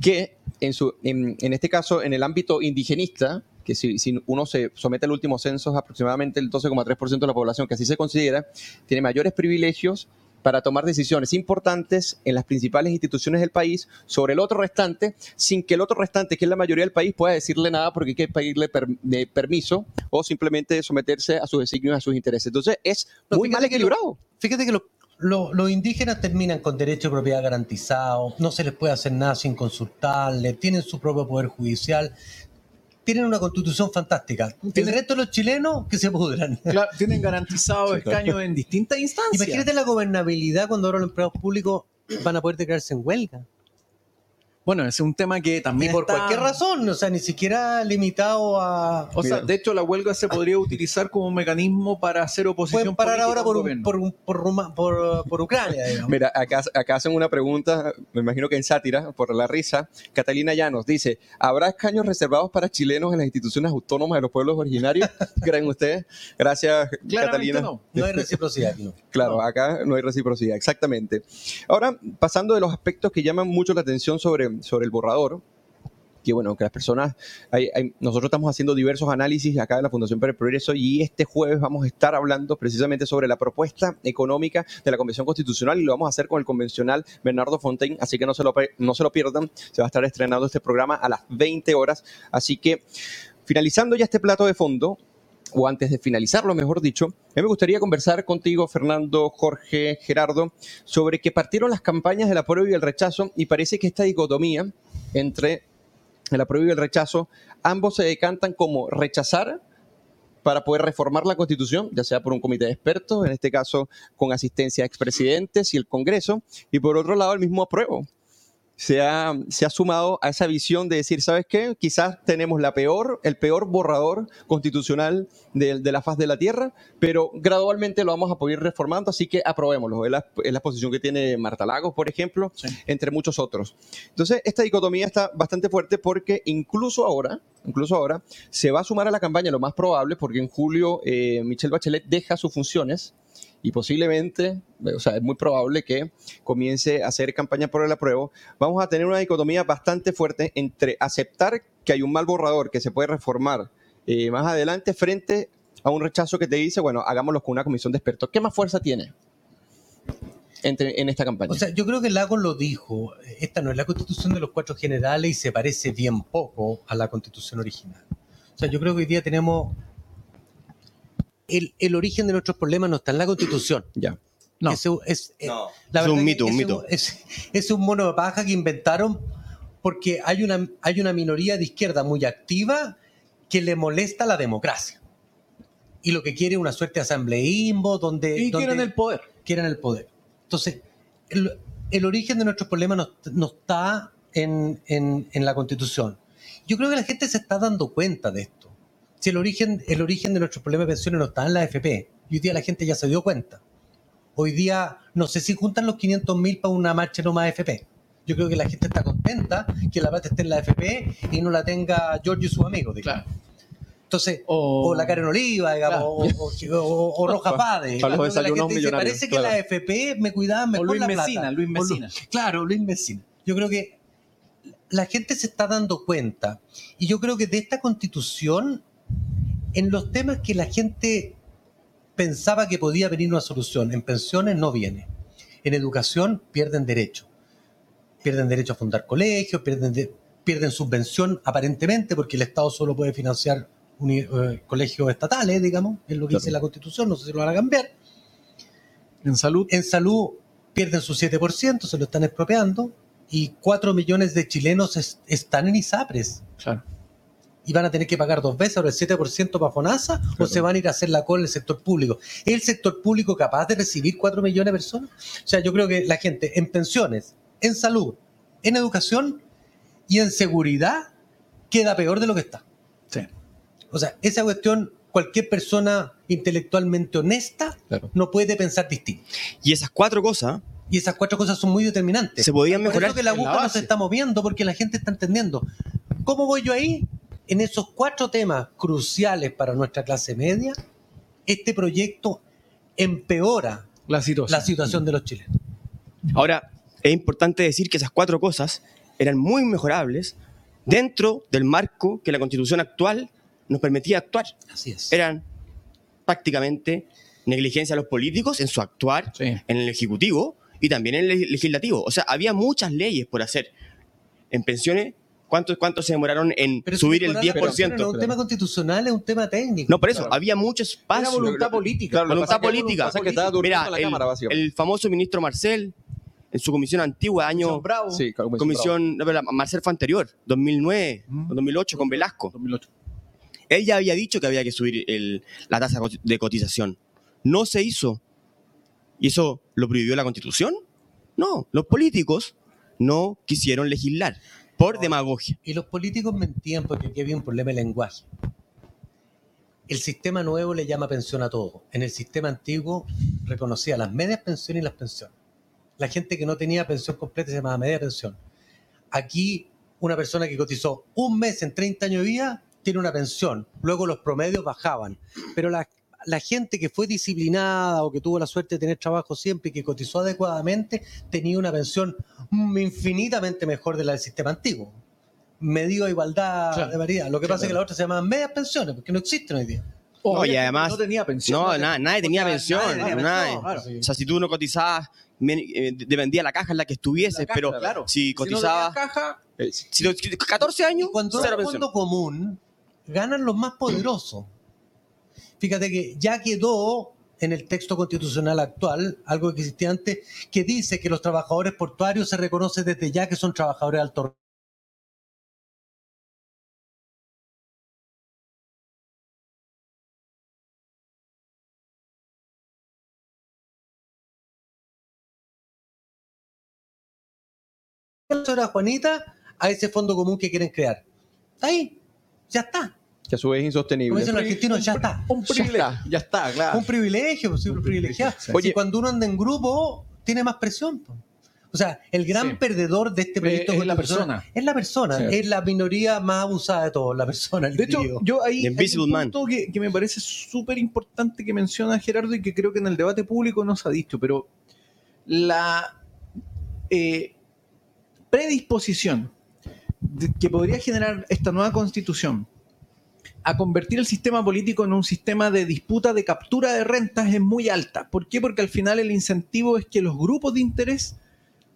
que en, su, en, en este caso en el ámbito indigenista, que si, si uno se somete al último censo aproximadamente el 12,3% de la población que así se considera, tiene mayores privilegios para tomar decisiones importantes en las principales instituciones del país sobre el otro restante, sin que el otro restante, que es la mayoría del país, pueda decirle nada porque hay que pedirle per- de permiso o simplemente someterse a sus designios, a sus intereses. Entonces es No, muy mal que lo- equilibrado. Fíjate que los, los- los indígenas terminan con derecho de propiedad garantizado, no se les puede hacer nada sin consultarle, tienen su propio poder judicial, tienen una constitución fantástica. El Tienen- resto de los chilenos que se pudran. Claro, tienen garantizado escaños en distintas instancias. Imagínate la gobernabilidad cuando ahora los empleados públicos van a poder declararse en huelga. Bueno, ese es un tema que Y también por está- cualquier razón, o sea, ni siquiera limitado a... O sea, Mira. de hecho, la huelga se podría utilizar como un mecanismo para hacer oposición Pueden parar ahora por, un- por, un- por, por, por Ucrania, digamos. Mira, acá, acá hacen una pregunta, me imagino que en sátira, por la risa. Catalina Llanos dice, ¿habrá escaños reservados para chilenos en las instituciones autónomas de los pueblos originarios? (laughs) ¿Creen ustedes? Gracias, Claramente Catalina. no. No hay reciprocidad aquí, no. Claro, acá no hay reciprocidad, exactamente. Ahora, pasando de los aspectos que llaman mucho la atención sobre, sobre el borrador, que bueno, que las personas, nosotros estamos haciendo diversos análisis acá en la Fundación para el Progreso y este jueves vamos a estar hablando precisamente sobre la propuesta económica de la Convención Constitucional y lo vamos a hacer con el convencional Bernardo Fontaine, así que no se lo, no se lo pierdan, se va a estar estrenando este programa a las 20 horas, así que finalizando ya este plato de fondo, o antes de finalizarlo, mejor dicho, a mí me gustaría conversar contigo, Fernando, Jorge, Gerardo, sobre que partieron las campañas del apruebo y el rechazo y parece que esta dicotomía entre el apruebo y el rechazo, ambos se decantan como rechazar para poder reformar la Constitución, ya sea por un comité de expertos, en este caso con asistencia de expresidentes y el Congreso, y por otro lado el mismo apruebo. Se ha, se ha sumado a esa visión de decir, ¿sabes qué? Quizás tenemos la peor, el peor borrador constitucional de, de la faz de la Tierra, pero gradualmente lo vamos a poder ir reformando, así que aprobémoslo. Es la, es la posición que tiene Marta Lagos, por ejemplo, Sí. entre muchos otros. Entonces, esta dicotomía está bastante fuerte porque incluso ahora, incluso ahora, se va a sumar a la campaña lo más probable, porque en julio eh, Michelle Bachelet deja sus funciones y posiblemente, o sea, es muy probable que comience a hacer campaña por el apruebo, vamos a tener una dicotomía bastante fuerte entre aceptar que hay un mal borrador que se puede reformar eh, más adelante frente a un rechazo que te dice, bueno, hagámoslo con una comisión de expertos. ¿Qué más fuerza tiene entre, en esta campaña? O sea, yo creo que Lagos lo dijo. Esta no es la constitución de los cuatro generales y se parece bien poco a la constitución original. sea, yo creo que hoy día tenemos... El, el origen de nuestros problemas no está en la Constitución. Ya. No. Ese es, No, la es un mito, un mito. Es, es un mono de paja que inventaron porque hay una, hay una minoría de izquierda muy activa que le molesta la democracia. Y lo que quiere es una suerte de asambleísmo donde, Y donde quieren el poder. quieren el poder. Entonces, el, el origen de nuestros problemas no, no está en, en- en la Constitución. Yo creo que la gente se está dando cuenta de esto. Si el origen, el origen de nuestros problemas de pensiones no está en la AFP, y hoy día la gente ya se dio cuenta. Hoy día, no sé si juntan los 500 mil para una marcha no más AFP. Yo creo que la gente está contenta que la plata esté en la AFP y no la tenga George y sus amigos. digamos. Claro. Entonces, O, o la Karen Oliva, digamos, Claro. o, o- o Roja Pade. (laughs) para los desayunos millonarios, Parece que claro. la AFP me cuidaba o mejor Luis la plata. Mesina, Luis O Lu-. Claro, Luis Mesina. Yo creo que la gente se está dando cuenta. Y yo creo que de esta constitución, en los temas que la gente pensaba que podía venir una solución, en pensiones no viene. En educación pierden derecho. Pierden derecho a fundar colegios, pierden, de- pierden subvención aparentemente porque el Estado solo puede financiar eh, colegios estatales, digamos, es lo que Claro. dice la constitución, no sé si lo van a cambiar. En salud. En salud pierden su 7%, se lo están expropiando, y 4 millones de chilenos es- están en ISAPRES. Claro. Y van a tener que pagar dos veces, ahora el 7% para FONASA, o se van a ir a hacer la cola en el sector público. ¿Es el sector público capaz de recibir 4 millones de personas? O sea, yo creo que la gente en pensiones, en salud, en educación y en seguridad queda peor de lo que está. Sí. O sea, esa cuestión, cualquier persona intelectualmente honesta Claro. no puede pensar distinto. Y esas cuatro cosas Y esas cuatro cosas son muy determinantes. se podían Por mejorar. eso que la aguja no se está moviendo porque la gente está entendiendo. ¿Cómo voy yo ahí? En esos cuatro temas cruciales para nuestra clase media, este proyecto empeora La situación. la situación de los chilenos. Ahora, es importante decir que esas cuatro cosas eran muy mejorables dentro del marco que la constitución actual nos permitía actuar. Así es. Eran prácticamente negligencia de los políticos en su actuar Sí. en el Ejecutivo y también en el Legislativo. O sea, había muchas leyes por hacer. En pensiones, ¿cuánto, cuánto se demoraron en Pero subir el mejorar la 10%? pensión No es un tema constitucional, es un tema técnico. No, por eso, Claro. había mucho Era espacio. voluntad política. Claro, Voluntad política. que estaba Mira, la el, Cámara, el famoso ministro Marcel, en su comisión antigua, año Comisión Bravo. Sí, comisión, no, pero la- Marcel fue anterior, 2009 Mm. o 2008 con Velasco. 2008. Él ya había dicho que había que subir el- la tasa de cotización. No se hizo. ¿Y eso lo prohibió la Constitución? No, los políticos no quisieron legislar por demagogia. Y los políticos mentían porque aquí había un problema de lenguaje. El sistema nuevo le llama pensión a todo. En el sistema antiguo reconocía las medias pensiones y las pensiones. La gente que no tenía pensión completa se llamaba media pensión. Aquí, una persona que cotizó un mes en 30 años de vida tiene una pensión. Luego los promedios bajaban. Pero la, la gente que fue disciplinada o que tuvo la suerte de tener trabajo siempre y que cotizó adecuadamente tenía una pensión infinitamente mejor de la del sistema antiguo. Medio a igualdad Claro. de variedad. Lo que pasa es que las otras se llaman medias pensiones porque no existen hoy día. O No, y además- No tenía pensión. No, na- nadie tenía pensión. nadie tenía nadie. pensión, claro. O sea, si tú no cotizabas, eh, dependía la caja en la que estuvieses, La caja, pero claro. si Si no cotizabas, caja, Eh, si lo- 14 años, Y cuando pensión. fondo común, ganan los más poderosos. Fíjate que ya quedó en el texto constitucional actual, algo que existía antes, que dice que los trabajadores portuarios se reconoce desde ya que son trabajadores de alto Juanita a ese fondo común que quieren crear. Ahí, ya está. Que a su vez es Como insostenible. dicen los argentinos, ya está. (laughs) un privilegio. Ya está, claro. Un privilegio, pues, un privilegiado. Sí. Oye- Si cuando uno anda en grupo, tiene más presión. pues. O sea, el gran Sí. perdedor de este proyecto Eh, es la persona. Es la persona, Sí. es la minoría más abusada de todos, la persona, el De hecho, yo ahí hay un Man. punto que, que me parece súper importante que menciona Gerardo y que creo que en el debate público no se ha dicho, pero la eh, predisposición de- que podría generar esta nueva constitución a convertir el sistema político en un sistema de disputa de captura de rentas es muy alta. ¿Por qué? Porque al final el incentivo es que los grupos de interés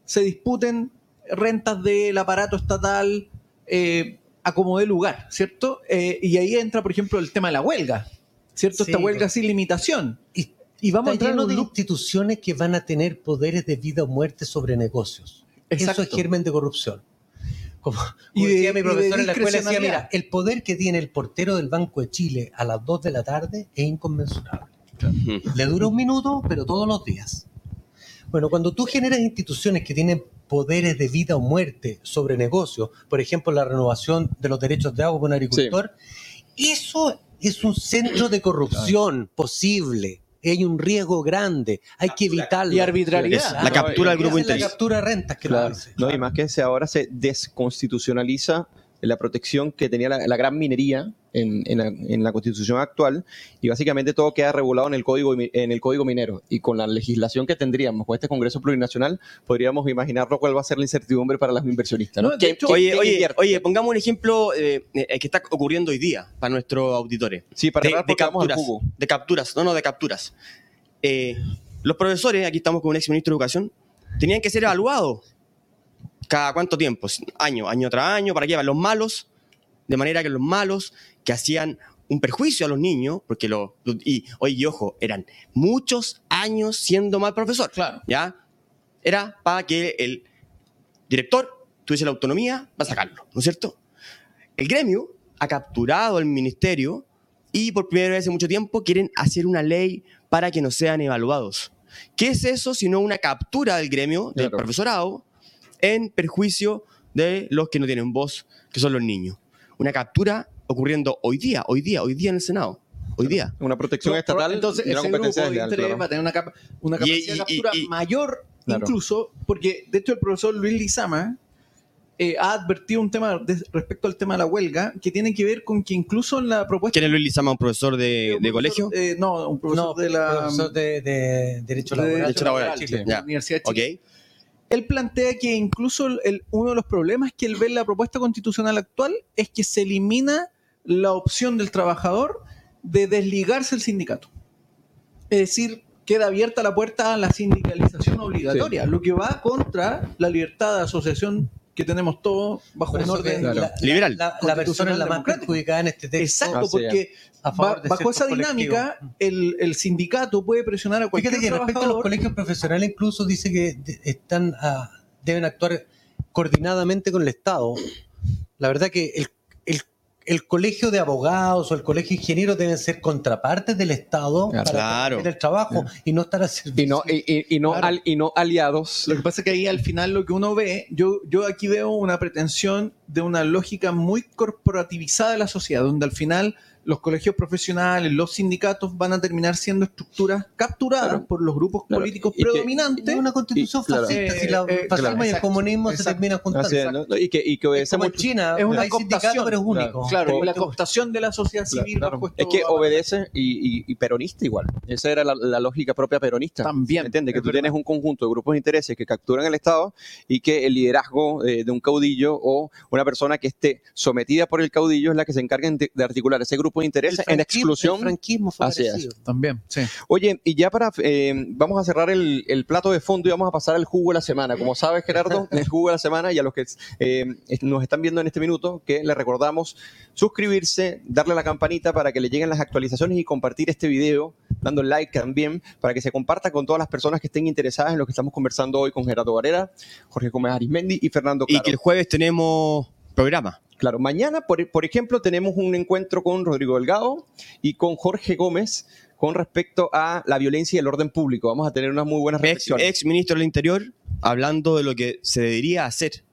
se disputen rentas del aparato estatal, eh, a como dé lugar, ¿cierto? Eh, y ahí entra, por ejemplo, el tema de la huelga, ¿cierto? Sí, Esta huelga pero- sin limitación. Y, Y vamos a entrar en un de instituciones que van a tener poderes de vida o muerte sobre negocios. Exacto. Eso es germen de corrupción. Como, Y decía mi de profesor en la escuela, decía, mira, el poder que tiene el portero del Banco de Chile a las 2 de la tarde es inconmensurable. Le dura un minuto, pero todos los días. Bueno, cuando tú generas instituciones que tienen poderes de vida o muerte sobre negocios, por ejemplo, la renovación de los derechos de agua por un agricultor, eso es un centro de corrupción posible. Hay un riesgo grande, hay que evitarlo. Y arbitrariedad. Es la captura del grupo es la interés. captura de rentas que Claro. lo dice. No, y más que se ahora se desconstitucionaliza la protección que tenía la, la gran minería en, en la, en la constitución actual y básicamente todo queda regulado en el código en el código minero y con la legislación que tendríamos con este Congreso plurinacional podríamos imaginarlo cuál va a ser la incertidumbre para los inversionistas. ¿no? No, de ¿Qué- hecho- qué- Oye, oye, oye, pongamos un ejemplo eh, eh, que está ocurriendo hoy día para nuestros auditores. sí, para de, de capturas. De capturas, no, no, de capturas. Eh, los profesores, aquí estamos con un ex ministro de Educación, tenían que ser evaluados cada cuánto tiempo, año, año tras año, para que los malos, de manera que los malos que hacían un perjuicio a los niños, porque lo, lo- y oye, y ojo, eran muchos años siendo mal profesor, Claro. ¿ya? Era para que el director tuviese la autonomía para sacarlo, ¿no es cierto? El gremio ha capturado al ministerio y por primera vez en mucho tiempo quieren hacer una ley para que no sean evaluados. ¿Qué es eso sino una captura del gremio, del Claro. profesorado, en perjuicio de los que no tienen voz, que son los niños? Una captura ocurriendo hoy día, hoy día, hoy día en el Senado. Hoy día. Una protección estatal entonces y una competencia grupo de desleal, interés claro. va a tener una, capa- una Y- capacidad de captura y- y- mayor Claro. incluso porque de hecho el profesor Luis Lizama eh, ha advertido un tema de- respecto al tema de la huelga que tiene que ver con que incluso en la propuesta ¿Quién es Luis Lizama, un profesor de, un de profesor, colegio? eh, no un profesor No, de la profesor de, de Derecho de Laboral. Derecho Laboral, de Ya. la Universidad de Ok. Chile. Él plantea que incluso el- uno de los problemas que él ve en la propuesta constitucional actual es que se elimina la opción del trabajador de desligarse del sindicato. Es decir, queda abierta la puerta a la sindicalización obligatoria, lo que va contra la libertad de asociación que tenemos todos bajo un orden. Claro. la, la- Liberal. La, la persona es la más democrático. perjudicada en este texto. Exacto, es. porque a favor ba- de bajo esa dinámica el, el sindicato puede presionar a cualquier Fíjate que respecto a los colegios profesionales incluso dice que de- están ah, deben actuar coordinadamente con el Estado. La verdad que el, el- colegio de abogados o el colegio de ingenieros deben ser contrapartes del Estado Claro. para el trabajo y no estar al servicio. Y no, y, y- y no, Claro. al- y no aliados. Lo que pasa es que ahí al final lo que uno ve, yo, yo aquí veo una pretensión de una lógica muy corporativizada de la sociedad, donde al final los colegios profesionales, los sindicatos van a terminar siendo estructuras capturadas Claro. por los grupos Claro. políticos Y que- predominantes. Es una constitución Y- fascista. Eh, si la eh, fascismo claro, y el exacto, comunismo se terminan juntando. Así es, ¿no? Y que, y que Es obedece como mucho- China, es una cooptación. pero es único. Claro, la cooptación de la sociedad civil claro. bajo esto- Es que obedece y, y- y peronista igual. Esa era la, la lógica propia peronista. También, ¿Entiendes? Que tú verdad. tienes un conjunto de grupos de intereses que capturan el Estado y que el liderazgo eh, de un caudillo o una persona que esté sometida por el caudillo es la que se encarga de, de articular ese grupo de intereses en exclusión. El franquismo fue Así es. También, sí. Oye, y ya para, eh, vamos a cerrar el, el plato de fondo y vamos a pasar al jugo de la semana. Como sabes, Gerardo, (laughs) el jugo de la semana y a los que eh, nos están viendo en este minuto, que les recordamos suscribirse, darle a la campanita para que le lleguen las actualizaciones y compartir este video, dando like también, para que se comparta con todas las personas que estén interesadas en lo que estamos conversando hoy con Gerardo Varela, Jorge Gómez Arismendi y Fernando Y Claro. que el jueves tenemos programa. Claro, mañana, por, por ejemplo, tenemos un encuentro con Rodrigo Delgado y con Jorge Gómez con respecto a la violencia y el orden público. Vamos a tener unas muy buenas Ex, reflexiones. ex ministro del Interior hablando de lo que se debería hacer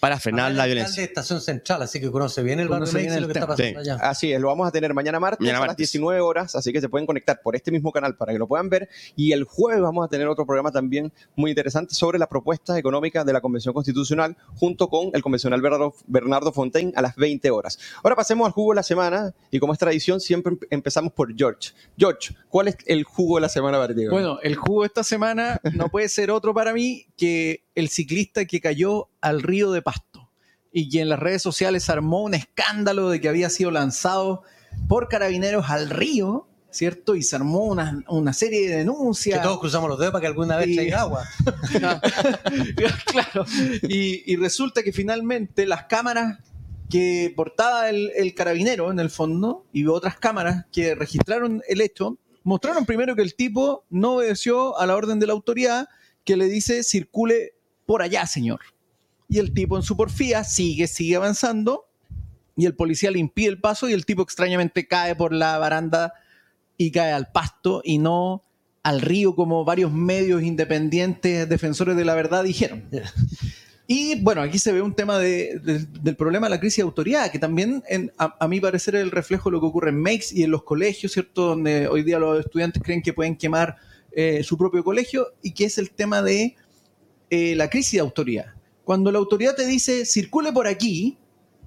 para frenar la violencia. de Estación Central, así que conoce bien el barrio bien el lo que está pasando Sí. allá. Así es, lo vamos a tener mañana martes Mañana a las martes. 19 horas, así que se pueden conectar por este mismo canal para que lo puedan ver. Y el jueves vamos a tener otro programa también muy interesante sobre las propuestas económicas de la Convención Constitucional junto con el convencional Bernardo, Bernardo Fontaine a las 20 horas. Ahora pasemos al jugo de la semana y como es tradición siempre em- empezamos por George. George, ¿cuál es el jugo de la semana para ti? Bueno, el jugo de esta semana no puede ser otro para mí que el ciclista que cayó al río de Pasto y que en las redes sociales armó un escándalo de que había sido lanzado por carabineros al río, ¿cierto? Y se armó una, una serie de Que denuncias. todos cruzamos los dedos para que alguna vez Y- traiga agua. (laughs) claro. Y, y resulta que finalmente las cámaras que portaba el, el carabinero en el fondo y otras cámaras que registraron el hecho, mostraron primero que el tipo no obedeció a la orden de la autoridad que le dice circule por allá, señor. Y el tipo en su porfía sigue, sigue avanzando y el policía le impide el paso y el tipo extrañamente cae por la baranda y cae al pasto y no al río como varios medios independientes defensores de la verdad dijeron. (laughs) Y bueno, aquí se ve un tema de- de- del problema de la crisis de autoridad, que también en- a, a mi parecer es el reflejo de lo que ocurre en MEX y en los colegios, ¿cierto? Donde hoy día los estudiantes creen que pueden quemar eh, su propio colegio y que es el tema de eh, la crisis de autoridad. Cuando la autoridad te dice circule por aquí,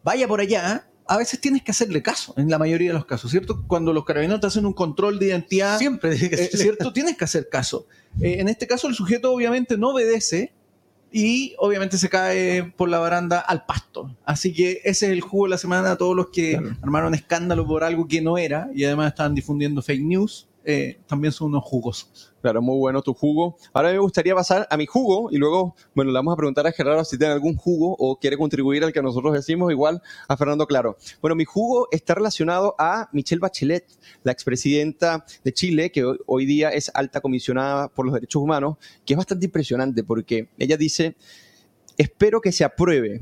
vaya por allá, a veces tienes que hacerle caso, en la mayoría de los casos, ¿cierto? Cuando los carabineros te hacen un control de identidad, Siempre que eh, ¿cierto? Tienes que hacer caso. Eh, en este caso, el sujeto obviamente no obedece y obviamente se cae por la baranda al pasto. Así que ese es el jugo de la semana. Todos los que Claro. armaron escándalo por algo que no era y además estaban difundiendo fake news, eh, también son unos jugosos. Claro, muy bueno tu jugo. Ahora me gustaría pasar a mi jugo y luego, bueno, le vamos a preguntar a Gerardo si tiene algún jugo o quiere contribuir al que nosotros decimos, igual a Fernando Claro. Bueno, mi jugo está relacionado a Michelle Bachelet, la expresidenta de Chile, que hoy, día es alta comisionada por los derechos humanos, que es bastante impresionante porque ella dice, espero que se apruebe.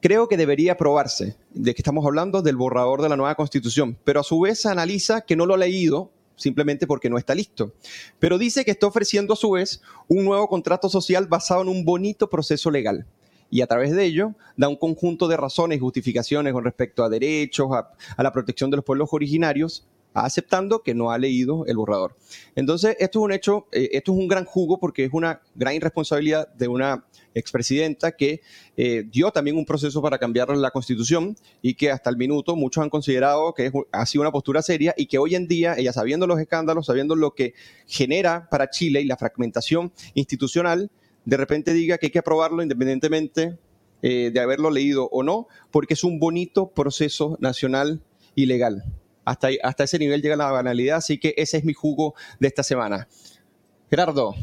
Creo que debería aprobarse. ¿De qué estamos hablando? Del borrador de la nueva constitución. Pero a su vez analiza que no lo ha leído simplemente porque no está listo. Pero dice que está ofreciendo a su vez un nuevo contrato social basado en un bonito proceso legal. Y a través de ello da un conjunto de razones y justificaciones con respecto a derechos, a, a la protección de los pueblos originarios, aceptando que no ha leído el borrador. Entonces, esto es un hecho, eh, esto es un gran jugo porque es una gran irresponsabilidad de una expresidenta que eh, dio también un proceso para cambiar la constitución y que hasta el minuto muchos han considerado que es, ha sido una postura seria y que hoy en día, ella sabiendo los escándalos, sabiendo lo que genera para Chile y la fragmentación institucional, de repente diga que hay que aprobarlo independientemente eh, de haberlo leído o no, porque es un bonito proceso nacional y legal. Hasta, hasta ese nivel llega la banalidad, así que ese es mi jugo de esta semana. Gerardo,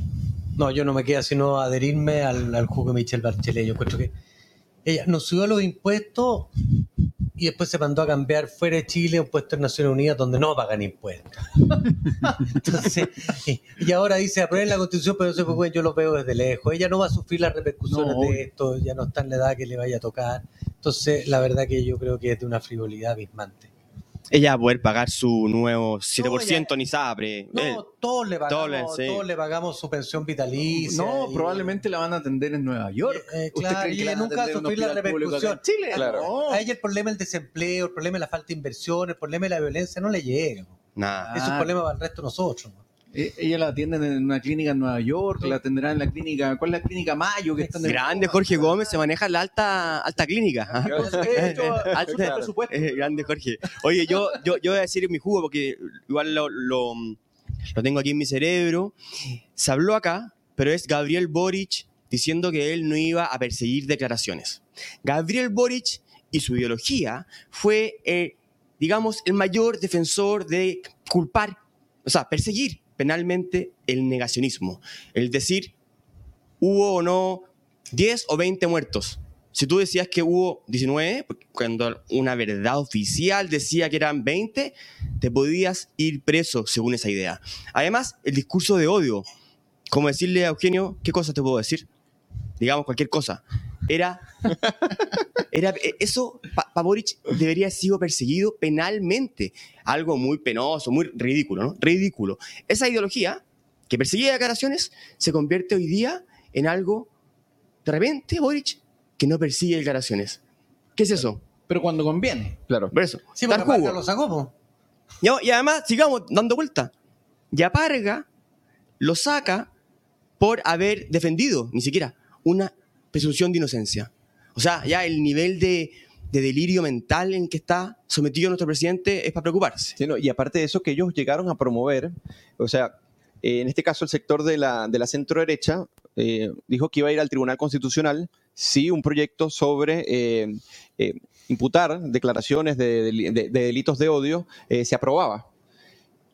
No, yo no me queda sino adherirme al, al jugo de Michelle Bachelet. Yo encuentro que ella nos subió los impuestos y después se mandó a cambiar fuera de Chile a un puesto en Naciones Unidas donde no pagan impuestos. (laughs) Entonces, y, y ahora dice, aprueben la constitución, pero eso pues, yo lo veo desde lejos. Ella no va a sufrir las repercusiones No, de esto, ya no está en la edad que le vaya a tocar. Entonces, la verdad que yo creo que es de una frivolidad abismante. Ella va a poder pagar su nuevo 7% ya- ni SAPRE. No, Eh, todos le pagamos, todos le- sí. todos le pagamos su pensión vitalicia. No, y- probablemente la van a atender en Nueva York. Eh, ¿Usted claro, y ella nunca va a sufrir la repercusión. Chile? Claro. No. A ella el problema del desempleo, el problema de la falta de inversión, el problema de la violencia no le llega. nada. Es un Ah. problema para el resto de nosotros. Eh, Ella la atienden en una clínica en Nueva York, la atenderán en la clínica, ¿cuál es la clínica Mayo? Que está en el- Grande Jorge Gómez se maneja la alta, alta clínica. (laughs) Eh, grande Jorge. Oye, yo, yo, yo voy a decir mi jugo porque igual lo, lo, lo tengo aquí en mi cerebro. Se habló acá, pero es Gabriel Boric diciendo que él no iba a perseguir declaraciones. Gabriel Boric y su ideología fue, eh, digamos, el mayor defensor de culpar, o sea, perseguir penalmente el negacionismo. El decir, hubo o no 10 o 20 muertos. Si tú decías que hubo 19, cuando una verdad oficial decía que eran 20, te podías ir preso según esa idea. Además, el discurso de odio, como decirle a Eugenio, ¿qué cosa te puedo decir? Digamos cualquier cosa. Era, (laughs) era eh, eso, para Boric debería haber sido perseguido penalmente. Algo muy penoso, muy ridículo, ¿no? Ridículo. Esa ideología que perseguía declaraciones se convierte hoy día en algo, de repente, Boric, que no persigue declaraciones. ¿Qué es eso? Pero cuando conviene. claro. Por eso. Sí, dar porque lo sacó. Y, y además, sigamos dando vuelta. Yaparga lo saca por haber defendido, ni siquiera, una presunción de inocencia. O sea, ya el nivel de, de delirio mental en que está sometido nuestro presidente es para preocuparse. Sí, no, y aparte de eso, que ellos llegaron a promover, o sea, eh, en este caso el sector de la, de la centro derecha eh, dijo que iba a ir al Tribunal Constitucional si un proyecto sobre eh, eh, imputar declaraciones de, de- de delitos de odio eh, se aprobaba.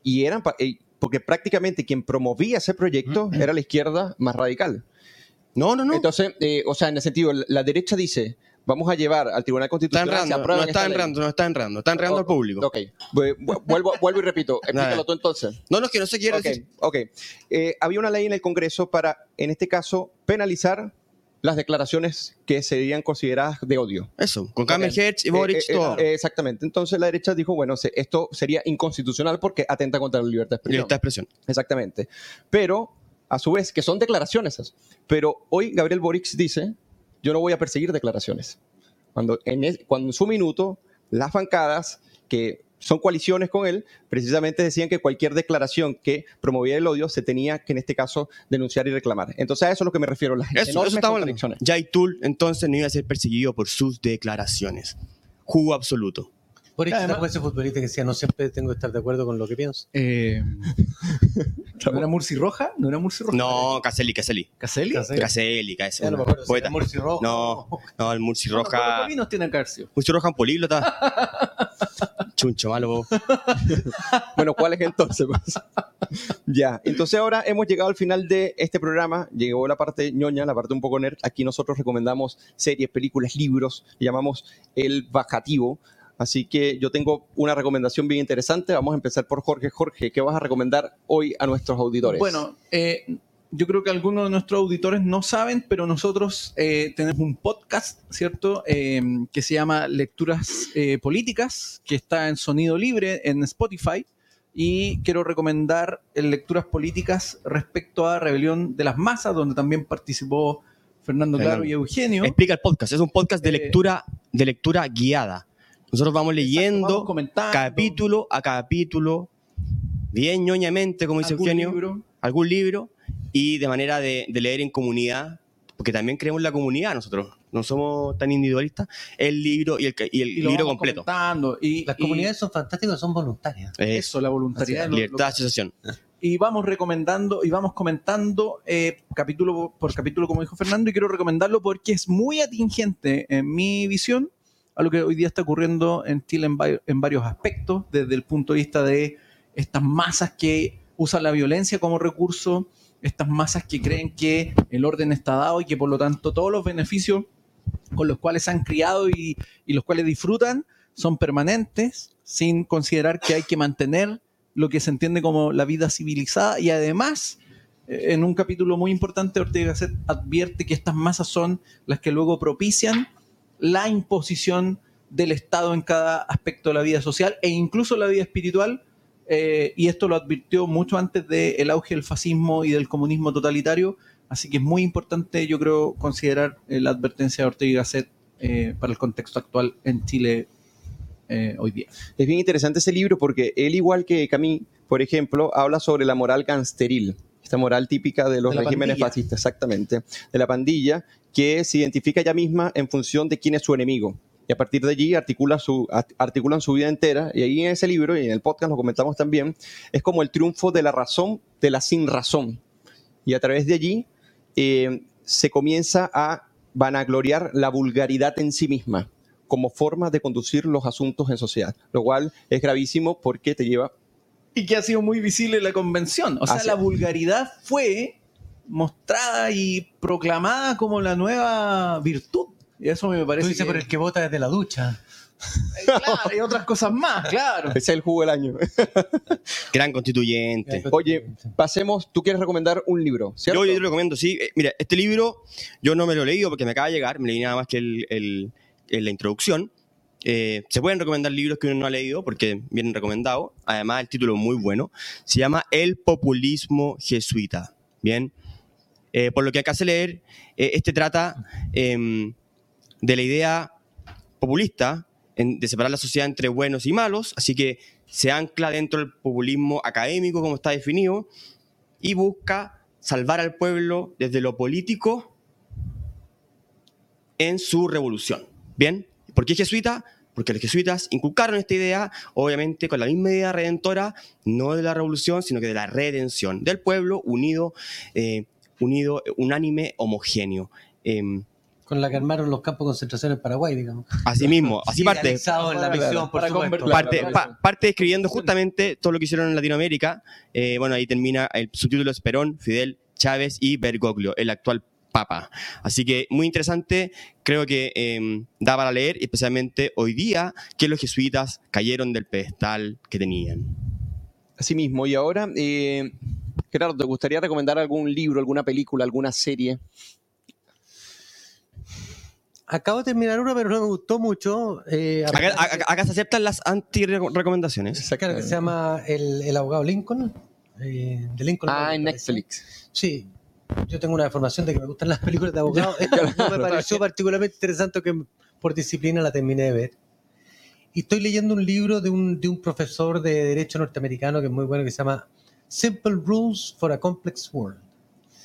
Y eran, eh, porque prácticamente quien promovía ese proyecto era la izquierda más radical. No, no, no. Entonces, eh, o sea, en el sentido, la- derecha dice, vamos a llevar al Tribunal Está Constitucional. se enredando, aprueba no está enredando, no está enredando, está enredando al público. Ok, vu- vu- vuelvo, vuelvo y repito, (laughs) explícalo tú entonces. No, no, es que no se quiere Ok, decir. ok. Eh, había una ley en el Congreso para, en este caso, penalizar las declaraciones que serían consideradas de odio. Eso, con Kamer Ok. Hertz y Boric, Eh, eh, todo. eh, exactamente. Entonces la derecha dijo, bueno, se- esto sería inconstitucional porque atenta contra la libertad de expresión. Libertad de expresión. Exactamente. Pero, a su vez, que son declaraciones. esas. Pero hoy Gabriel Boric dice, yo no voy a perseguir declaraciones. Cuando en, cuando en su minuto las bancadas que son coaliciones con él, precisamente decían que cualquier declaración que promoviera el odio se tenía que en este caso denunciar y reclamar. Entonces a eso es lo que me refiero, las Eso, eso contradicciones. Entonces no iba a ser perseguido por sus declaraciones. Jugo absoluto. Está como ese futbolista que decía, no siempre tengo que estar de acuerdo con lo que pienso. Eh, (laughs) ¿No era Murci Roja? ¿No era Murci Roja? No, Caselli, Caselli. ¿Caselli? Caselli. Caselli, no Poeta. Murci Rojo. No, no, el Murci Roja. Tiene sido. Murci Roja un políglota. (laughs) Chuncho malo. vos. (laughs) Bueno, ¿cuál es entonces? ya, entonces ahora hemos llegado al final de este programa. Llegó la parte ñoña, la parte un poco nerd. Aquí nosotros recomendamos series, películas, libros. Le llamamos el bajativo. Así que yo tengo una recomendación bien interesante. Vamos a empezar por Jorge. Jorge, ¿qué vas a recomendar hoy a nuestros auditores? Bueno, eh, yo creo que algunos de nuestros auditores no saben, pero nosotros eh, tenemos un podcast, ¿cierto? Eh, que se llama Lecturas eh, Políticas, que está en sonido libre en Spotify. Y quiero recomendar eh, Lecturas Políticas respecto a Rebelión de las Masas, donde también participó Fernando Claro y Eugenio. Explica el podcast. Es un podcast de Eh, lectura, de lectura guiada. Nosotros vamos leyendo Vamos comentando capítulo a capítulo, bien ñoñamente, como dice algún Eugenio, libro. algún libro, y de manera de, de leer en comunidad, porque también creemos en la comunidad nosotros, no somos tan individualistas, el libro y el, ca- y el y libro completo. Y, Las y comunidades son fantásticas, son voluntarias. Es eso, la voluntariedad. libertad de asociación. y vamos recomendando y vamos comentando eh, capítulo por capítulo, como dijo Fernando, y quiero recomendarlo porque es muy atingente en mi visión a lo que hoy día está ocurriendo en Chile en, en varios aspectos, desde el punto de vista de estas masas que usan la violencia como recurso, estas masas que creen que el orden está dado y que por lo tanto todos los beneficios con los cuales se han criado y, y los cuales disfrutan son permanentes, sin considerar que hay que mantener lo que se entiende como la vida civilizada. Y además eh, en un capítulo muy importante Ortega Gasset advierte que estas masas son las que luego propician la imposición del Estado en cada aspecto de la vida social e incluso la vida espiritual eh, y esto lo advirtió mucho antes del auge del fascismo y del comunismo totalitario así que es muy importante yo creo considerar eh, la advertencia de Ortega y Gasset eh, para el contexto actual en Chile hoy día. Es bien interesante ese libro porque él, igual que Camille, por ejemplo, habla sobre la moral gangsteril, esta moral típica de los De regímenes pandilla. fascistas, exactamente, de la pandilla, que se identifica ella misma en función de quién es su enemigo. Y a partir de allí articula su, art- articulan su vida entera. Y ahí en ese libro, y en el podcast lo comentamos también, es como el triunfo de la razón de la sin razón. Y a través de allí eh, se comienza a vanagloriar la vulgaridad en sí misma como forma de conducir los asuntos en sociedad, lo cual es gravísimo porque te lleva y que ha sido muy visible en la convención. O sea, Así la es. vulgaridad fue mostrada y proclamada como la nueva virtud. Y eso me Tú parece dices que- por el que vota desde la ducha. Eh, claro, y otras cosas más, claro. ese es el jugo del año. (laughs) Gran constituyente. Oye, pasemos, tú quieres recomendar un libro, ¿cierto? Yo, yo te lo recomiendo, sí. Eh, mira, este libro yo no me lo he leído porque me acaba de llegar, me leí nada más que el, el- el- la introducción. Eh, se pueden recomendar libros que uno no ha leído porque vienen recomendados. Además, el título es muy bueno. Se llama El populismo jesuita. Bien. Eh, por lo que acá se leer, eh, este trata em, de la idea populista de separar la sociedad entre buenos y malos, así que se ancla dentro del populismo académico, como está definido, y busca salvar al pueblo desde lo político en su revolución. ¿Bien? ¿Por qué jesuita? Porque los jesuitas inculcaron esta idea, obviamente con la misma idea redentora, no de la revolución, sino que de la redención del pueblo unido, eh, unido, unánime, homogéneo. Em, Con la que armaron los campos de concentración en Paraguay, digamos. así mismo, así Sí, parte, en la misión, por supuesto. parte, pa- parte describiendo justamente todo lo que hicieron en Latinoamérica. Eh, bueno, ahí termina el subtítulo es Perón, Fidel, Chávez y Bergoglio, el actual papa. Así que muy interesante, creo que eh, da para leer, especialmente hoy día, que los jesuitas cayeron del pedestal que tenían. Así mismo, y ahora, eh, Gerardo, ¿te gustaría recomendar algún libro, alguna película, alguna serie? Acabo de terminar una, pero no me gustó mucho. Eh, acá, acá, acá, se aceptan las anti-recomendaciones. Claro, que se llama El, el abogado Lincoln. Eh, de Lincoln. Ah, en Netflix. Sí. Yo tengo una información de que me gustan las películas de abogados. (laughs) no me pareció particularmente interesante que por disciplina la terminé de ver. Y estoy leyendo un libro de un, de un profesor de derecho norteamericano que es muy bueno, que se llama Simple Rules for a Complex World.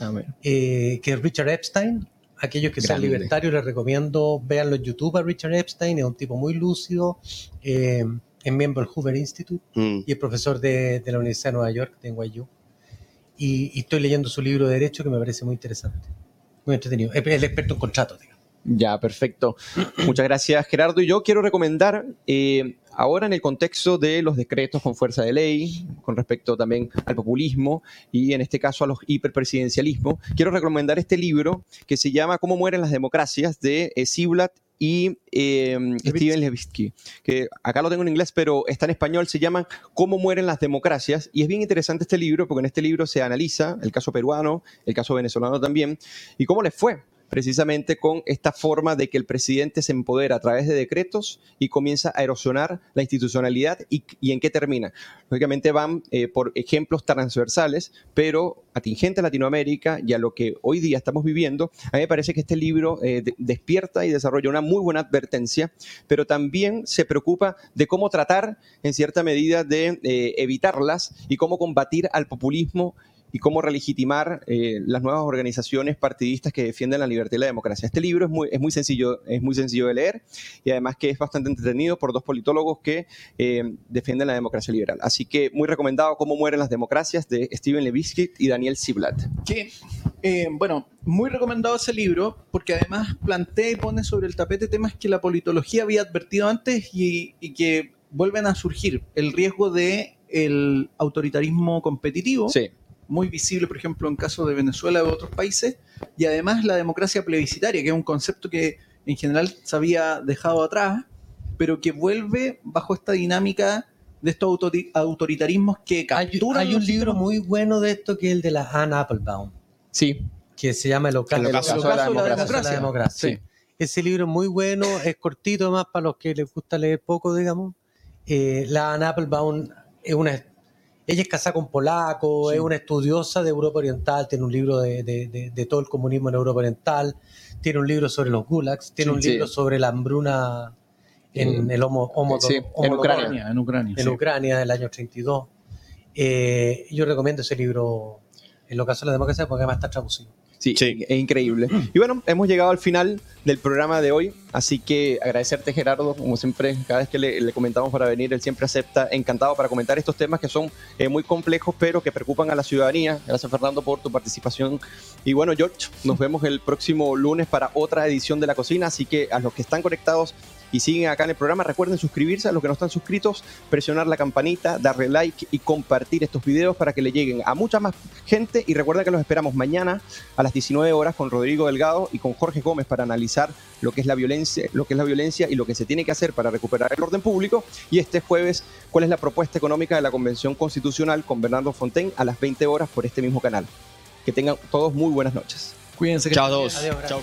Ah, eh, que es Richard Epstein. Aquellos que sean libertarios les recomiendo veanlo en YouTube a Richard Epstein, es un tipo muy lúcido, eh, es miembro del Hoover Institute Mm. y es profesor de, de la Universidad de Nueva York, de NYU. Y, estoy leyendo su libro de Derecho que me parece muy interesante, muy entretenido. Es el experto en contratos. Ya, perfecto. Muchas gracias, Gerardo. Y yo quiero recomendar, eh, ahora en el contexto de los decretos con fuerza de ley, con respecto también al populismo y en este caso a los hiperpresidencialismos, quiero recomendar este libro que se llama Cómo mueren las democracias de eh, Ziblatt y eh, Steven Levitsky, que acá lo tengo en inglés, pero está en español, se llama Cómo mueren las democracias. Y es bien interesante este libro, porque en este libro se analiza el caso peruano, el caso venezolano también, y cómo les fue precisamente con esta forma de que el presidente se empodera a través de decretos y comienza a erosionar la institucionalidad y, en qué termina. Lógicamente van eh, por ejemplos transversales, pero atingente a Latinoamérica y a lo que hoy día estamos viviendo, a mí me parece que este libro eh, de, despierta y desarrolla una muy buena advertencia, pero también se preocupa de cómo tratar en cierta medida de eh, evitarlas y cómo combatir al populismo y cómo relegitimar eh, las nuevas organizaciones partidistas que defienden la libertad y la democracia. Este libro es muy, es muy, sencillo, es muy sencillo de leer y además que es bastante entretenido por dos politólogos que eh, defienden la democracia liberal. Así que muy recomendado Cómo mueren las democracias de Steven Levitsky y Daniel Ziblatt. Que, eh, bueno, muy recomendado ese libro porque además plantea y pone sobre el tapete temas que la politología había advertido antes y, y que vuelven a surgir. El riesgo de el autoritarismo competitivo. Sí muy visible, por ejemplo, en caso de Venezuela u otros países, y además la democracia plebiscitaria, que es un concepto que en general se había dejado atrás, pero que vuelve bajo esta dinámica de estos autoritarismos que capturan. Hay, hay un libro muy bueno de esto que es el de la Anne Applebaum. Sí. Que se llama El ocaso, el ocaso, el ocaso de, la de, la democracia. De la democracia. Sí. Ese libro es muy bueno, es cortito más para los que les gusta leer poco, digamos. Eh, la Anne Applebaum es una ella es casada con polaco, sí. es una estudiosa de Europa Oriental, tiene un libro de, de, de, de, todo el comunismo en Europa Oriental, tiene un libro sobre los gulags, tiene sí, un libro sí. sobre la hambruna en el homo, homo, homo en, Ucrania, en Ucrania. En Ucrania, del año 32. Eh, yo recomiendo ese libro en lo caso de la democracia porque además está traducido. Sí, sí, es increíble. Y bueno, hemos llegado al final del programa de hoy, así que agradecerte Gerardo, como siempre, cada vez que le, le comentamos para venir, él siempre acepta, encantado para comentar estos temas que son eh, muy complejos, pero que preocupan a la ciudadanía. Gracias Fernando por tu participación. Y bueno, George, nos vemos el próximo lunes para otra edición de La Cocina, así que a los que están conectados y siguen acá en el programa, recuerden suscribirse a los que no están suscritos, presionar la campanita, darle like y compartir estos videos para que le lleguen a mucha más gente y recuerda que los esperamos mañana a las 19 horas con Rodrigo Delgado y con Jorge Gómez para analizar lo que es la violencia, lo que es la violencia y lo que se tiene que hacer para recuperar el orden público y este jueves cuál es la propuesta económica de la Convención Constitucional con Bernardo Fontaine a las 20 horas por este mismo canal. Que tengan todos muy buenas noches. Cuídense. Chao a todos. Adiós, Chao.